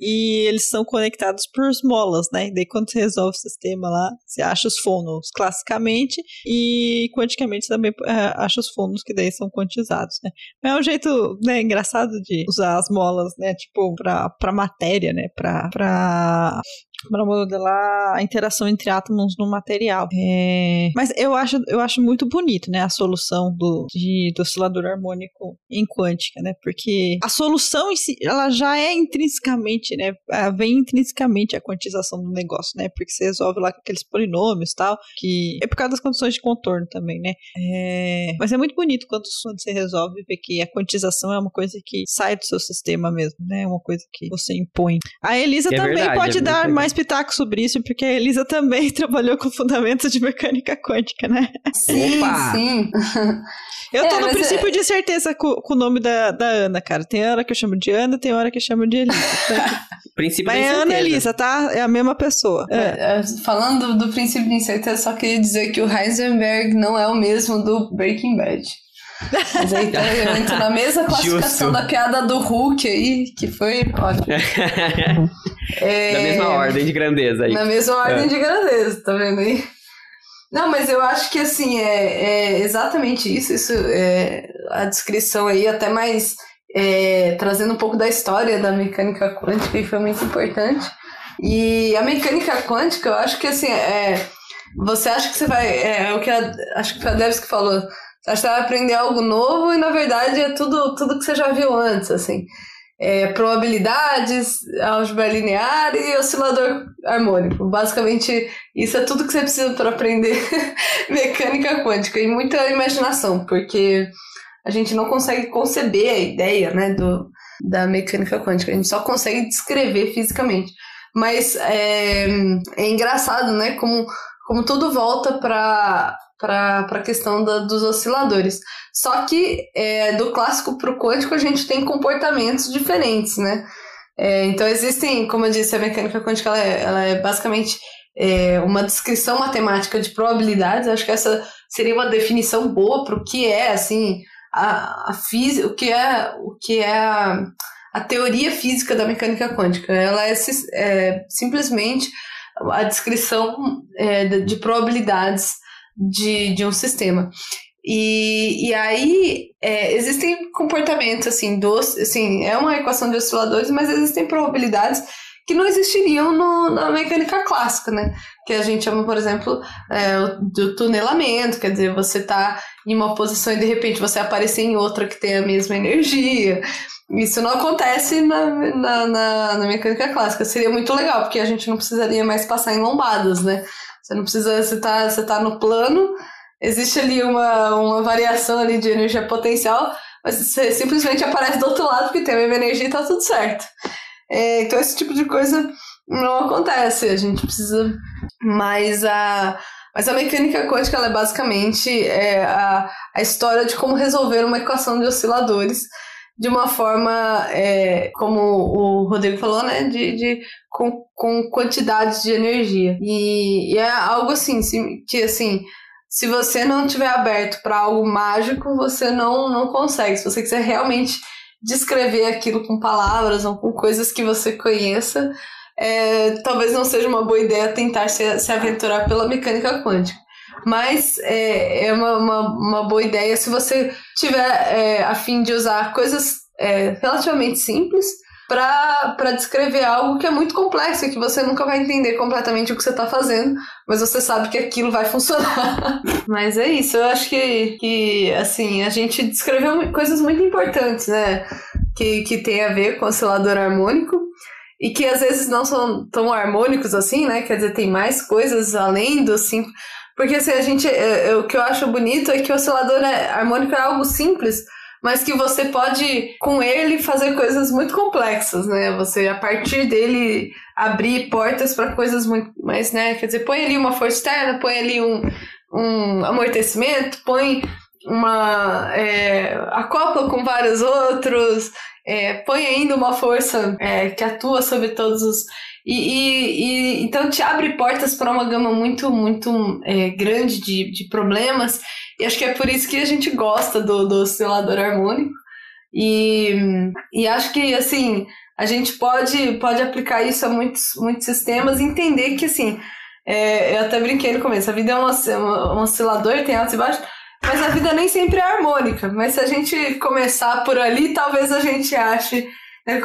Speaker 3: e eles são conectados por molas, né? Daí quando você resolve o sistema lá, você acha os fônons classicamente e quanticamente também é, acha os fônons que daí são quantizados, né? Mas é um jeito né, engraçado de usar as molas, né? Tipo, pra, pra matéria, né? Pra, pra, para modelar a interação entre átomos no material. É, Mas eu acho, eu acho muito bonito, né, a solução do, de, do oscilador harmônico em quântica, né, porque a solução em si, ela já é intrinsecamente, né, vem intrinsecamente a quantização do negócio, né, porque você resolve lá com aqueles polinômios e tal, que é por causa das condições de contorno também, né. É, Mas é muito bonito quando, quando você resolve ver que a quantização é uma coisa que sai do seu sistema mesmo, né, é uma coisa que você impõe. A Elisa
Speaker 2: É
Speaker 3: também
Speaker 2: verdade,
Speaker 3: pode
Speaker 2: é
Speaker 3: dar
Speaker 2: legal.
Speaker 3: Mais pitaco sobre isso, porque a Elisa também <laughs> trabalhou com fundamentos de mecânica quântica, né?
Speaker 4: Sim,
Speaker 2: Opa!
Speaker 4: sim. <laughs>
Speaker 3: Eu
Speaker 4: É,
Speaker 3: tô no
Speaker 4: mas
Speaker 3: princípio de certeza com, com o nome da, da Ana, cara. Tem hora que eu chamo de Ana, tem hora que eu chamo de Elisa. <laughs>
Speaker 2: Princípio
Speaker 3: Mas é Ana
Speaker 2: incerteza.
Speaker 3: Elisa, tá? É a mesma pessoa. É.
Speaker 4: É, Falando do princípio de incerteza, só queria dizer que o Heisenberg não é o mesmo do Breaking Bad. Mas aí tá, eu entro na mesma classificação
Speaker 2: Justo.
Speaker 4: da piada do Hulk aí, que foi ótimo. É,
Speaker 2: da mesma ordem de grandeza aí.
Speaker 4: Na mesma ordem
Speaker 2: É.
Speaker 4: de grandeza, tá vendo aí? Não, mas eu acho que assim, é, é exatamente isso, isso é a descrição aí, até mais é, trazendo um pouco da história da mecânica quântica, e foi muito importante. E a mecânica quântica, eu acho que assim, é, você acha que você vai. É, é o que a, acho que foi a Debs que falou. Você acha que você vai aprender algo novo e na verdade é tudo, tudo que você já viu antes, assim. É, probabilidades, álgebra linear e oscilador harmônico. Basicamente, isso é tudo que você precisa para aprender <laughs> mecânica quântica e muita imaginação, porque a gente não consegue conceber a ideia né, do, da mecânica quântica, a gente só consegue descrever fisicamente. Mas é, é engraçado, né, como, como tudo volta para para a questão da, dos osciladores. Só que é, do clássico para o quântico a gente tem comportamentos diferentes, né? É, então existem, como eu disse, a mecânica quântica ela é, ela é basicamente é, uma descrição matemática de probabilidades. Acho que essa seria uma definição boa para o que é assim a, a física, o que é o que é a, a teoria física da mecânica quântica. Ela é, é simplesmente a descrição é, de probabilidades de, de um sistema. E, e aí é, existem comportamentos assim, dos, assim, é uma equação de osciladores, mas existem probabilidades que não existiriam no, na mecânica clássica, né? Que a gente chama, por exemplo, é, do tunelamento, quer dizer, você está em uma posição e de repente você aparecer em outra que tem a mesma energia. Isso não acontece na, na, na, na mecânica clássica. Seria muito legal, porque a gente não precisaria mais passar em lombadas, né? Você não precisa, você tá, você tá no plano, existe ali uma, uma variação ali de energia potencial, mas você simplesmente aparece do outro lado porque tem a mesma energia e tá tudo certo. É, então esse tipo de coisa não acontece, a gente precisa mais a... Mas a mecânica quântica ela é basicamente é, a, a história de como resolver uma equação de osciladores de uma forma, é, como o Rodrigo falou, né, de, de com, com quantidades de energia. E, e é algo assim, que assim, se você não tiver aberto para algo mágico, você não, não consegue. Se você quiser realmente descrever aquilo com palavras ou com coisas que você conheça, é, talvez não seja uma boa ideia tentar se, se aventurar pela mecânica quântica. Mas é, é uma, uma, uma boa ideia se você tiver é, a fim de usar coisas é, relativamente simples para descrever algo que é muito complexo e que você nunca vai entender completamente o que você está fazendo, mas você sabe que aquilo vai funcionar. <laughs> mas é isso, eu acho que, que assim, a gente descreveu coisas muito importantes, né? Que, que tem a ver com o oscilador harmônico e que às vezes não são tão harmônicos assim, né? Quer dizer, tem mais coisas além do simples. Porque assim, a gente. é, é, o que eu acho bonito é que o oscilador é, harmônico é algo simples, mas que você pode, com ele, fazer coisas muito complexas, né? Você, a partir dele, abrir portas para coisas muito mais, né? Quer dizer, põe ali uma força externa, põe ali um, um amortecimento, põe uma. É, acopla com vários outros, é, põe ainda uma força é, que atua sobre todos os. E, e- e- então te abre portas para uma gama muito, muito é, grande de, de problemas. E acho que é por isso que a gente gosta do, do oscilador harmônico. E, e acho que assim a gente pode, pode aplicar isso a muitos, muitos sistemas e entender que assim. é, eu até brinquei no começo, a vida é um, osc- um oscilador, tem altos e baixos, mas a vida nem sempre é harmônica. Mas se a gente começar por ali, talvez a gente ache,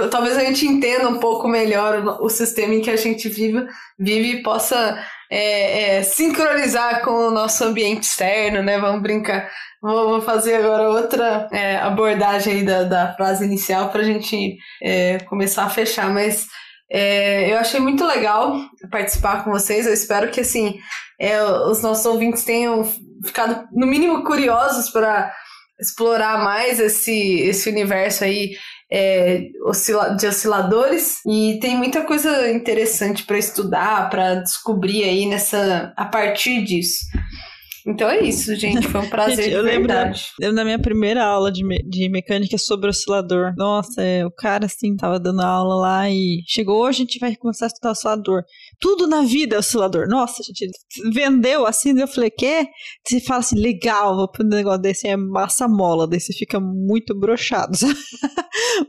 Speaker 4: talvez a gente entenda um pouco melhor o, sistema em que a gente vive, vive e possa é, é, sincronizar com o nosso ambiente externo, né? Vamos brincar. Vou, vou fazer agora outra é, abordagem aí da, da frase inicial para a gente é, começar a fechar, mas é, eu achei muito legal participar com vocês. Eu espero que assim é, os nossos ouvintes tenham ficado no mínimo curiosos para explorar mais esse, esse universo aí é, oscila- de osciladores e tem muita coisa interessante para estudar, para descobrir aí nessa a partir disso. Então é isso, gente. Foi um <laughs> prazer
Speaker 3: Gente, eu lembro da-. Lembro da minha primeira aula de, me- de mecânica sobre oscilador. Nossa, é, o cara assim tava dando aula lá e chegou, hoje a gente vai começar a estudar oscilador. Tudo na vida é oscilador. Nossa, a gente vendeu assim, eu falei, quê? Você fala assim, legal, vou pro negócio desse, é massa mola, daí você fica muito broxado. sabe?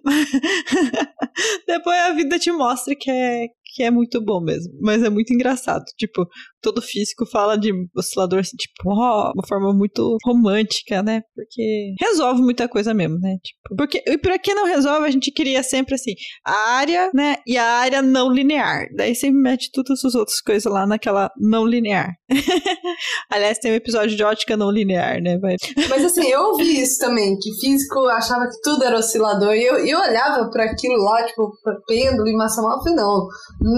Speaker 3: <laughs> Depois a vida te mostra que é, que é muito bom mesmo. Mas é muito engraçado. Tipo, todo físico fala de oscilador assim, tipo, ó, uma forma muito romântica, né? Porque resolve muita coisa mesmo, né? Tipo, porque, e pra que não resolve, a gente queria sempre assim, a área, né? E a área não linear. Daí sempre mete todas as outras coisas lá naquela não linear. <laughs> Aliás, tem um episódio de ótica não linear, né?
Speaker 4: Mas assim, eu ouvi isso também, que físico achava que tudo era oscilador. E eu, eu olhava para aquilo lá, tipo, pêndulo e massa mal, não,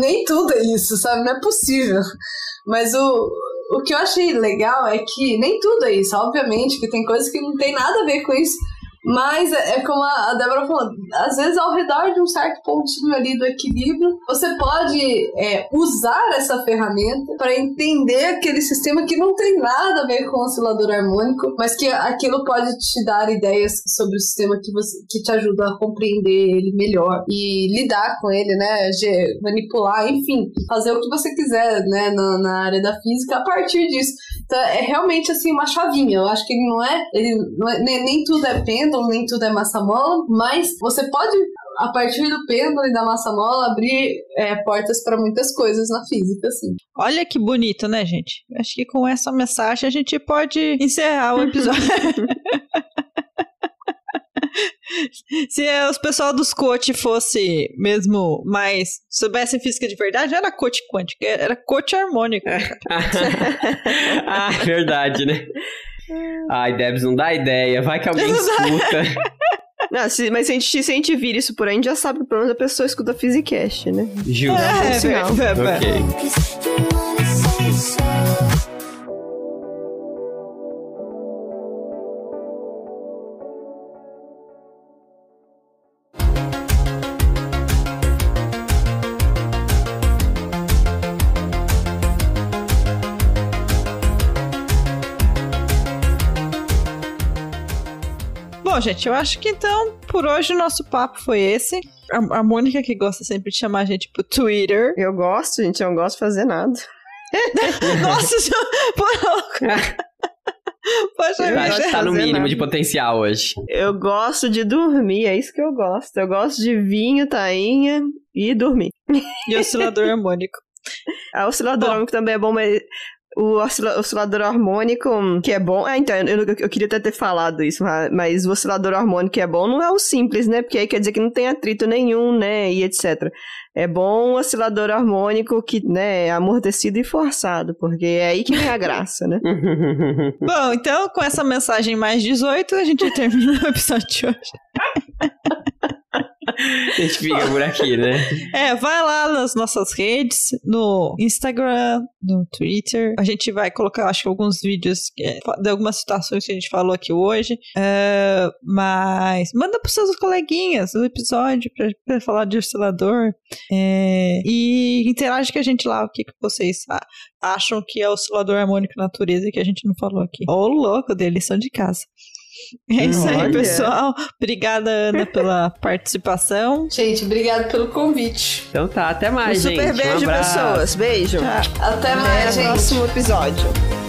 Speaker 4: nem tudo é isso, sabe? Não é possível. Mas o, o que eu achei legal é que nem tudo é isso. Obviamente que tem coisas que não tem nada a ver com isso. Mas é é como a Débora falou, às vezes ao redor de um certo pontinho ali do equilíbrio, você pode é, usar essa ferramenta para entender aquele sistema que não tem nada a ver com o oscilador harmônico, mas que aquilo pode te dar ideias sobre o sistema que, você, que te ajuda a compreender ele melhor e lidar com ele, né? Manipular, enfim, fazer o que você quiser, né? Na, na área da física a partir disso. Então, é realmente assim uma chavinha. Eu acho que ele não é, ele não é nem, nem tudo é pêndulo, nem tudo é massa mola, mas você pode a partir do pêndulo e da massa mola abrir é, portas para muitas coisas na física, assim.
Speaker 3: Olha que bonito, né, gente? Acho que com essa mensagem a gente pode encerrar o episódio. <laughs> Se os pessoal dos coach fosse mesmo mais soubessem física de verdade, não era coach quântico, era coach harmônico. <laughs>
Speaker 2: ah, verdade, né? Ai, Debs, não dá ideia. Vai que alguém <laughs> escuta.
Speaker 1: Não, se- mas se a, gente, se a gente vir isso por aí, a gente já sabe que pelo menos a pessoa escuta Physicast, né?
Speaker 2: Justo.
Speaker 3: É,
Speaker 1: sinal.
Speaker 3: é, é, é.
Speaker 2: Ok.
Speaker 3: Gente, eu acho que então, por hoje, o nosso papo foi esse. A, a Mônica, que gosta sempre de chamar a gente pro Twitter.
Speaker 1: Eu gosto, gente, eu não gosto de fazer nada. <laughs>
Speaker 3: Nossa, já... <laughs> Poxa
Speaker 1: Eu
Speaker 3: vida.
Speaker 1: gosto
Speaker 2: tá no mínimo
Speaker 1: nada.
Speaker 2: de potencial hoje.
Speaker 1: Eu gosto de dormir, é isso que eu gosto. Eu gosto de vinho, tainha e dormir.
Speaker 3: E oscilador harmônico.
Speaker 1: A <laughs> oscilador
Speaker 3: Bom.
Speaker 1: harmônico também é bom, mas o oscila- oscilador harmônico, que é bom. Ah, então, eu, eu queria até ter falado isso, mas- o oscilador harmônico que é bom não é o simples, né? Porque aí quer dizer que não tem atrito nenhum, né? E etc. É bom o oscilador harmônico que, né, é amortecido e forçado, porque é aí que vem a graça, né? <laughs>
Speaker 3: Bom, então, com essa mensagem mais 18, a gente termina o episódio de hoje. <laughs>
Speaker 2: A gente fica por aqui, né?
Speaker 3: É, vai lá nas nossas redes, no Instagram, no Twitter. A gente vai colocar, acho que alguns vídeos é, de algumas situações que a gente falou aqui hoje. É, mas manda pros seus coleguinhas o episódio pra, pra falar de oscilador. É, e interage com a gente lá, o que, que vocês acham que é oscilador harmônico natureza que a gente não falou aqui. Ô, louco, de lição de casa. É isso aí,
Speaker 1: Olha.
Speaker 3: pessoal. Obrigada, Ana, pela participação.
Speaker 4: Gente, obrigado pelo convite.
Speaker 2: Então tá, até
Speaker 1: Um
Speaker 2: mais, gente.
Speaker 1: super
Speaker 2: Um
Speaker 1: beijo,
Speaker 2: abraço.
Speaker 1: pessoas. Beijo.
Speaker 3: Tchau.
Speaker 4: Até
Speaker 1: Até
Speaker 4: mais,
Speaker 1: o
Speaker 4: gente.
Speaker 1: próximo episódio.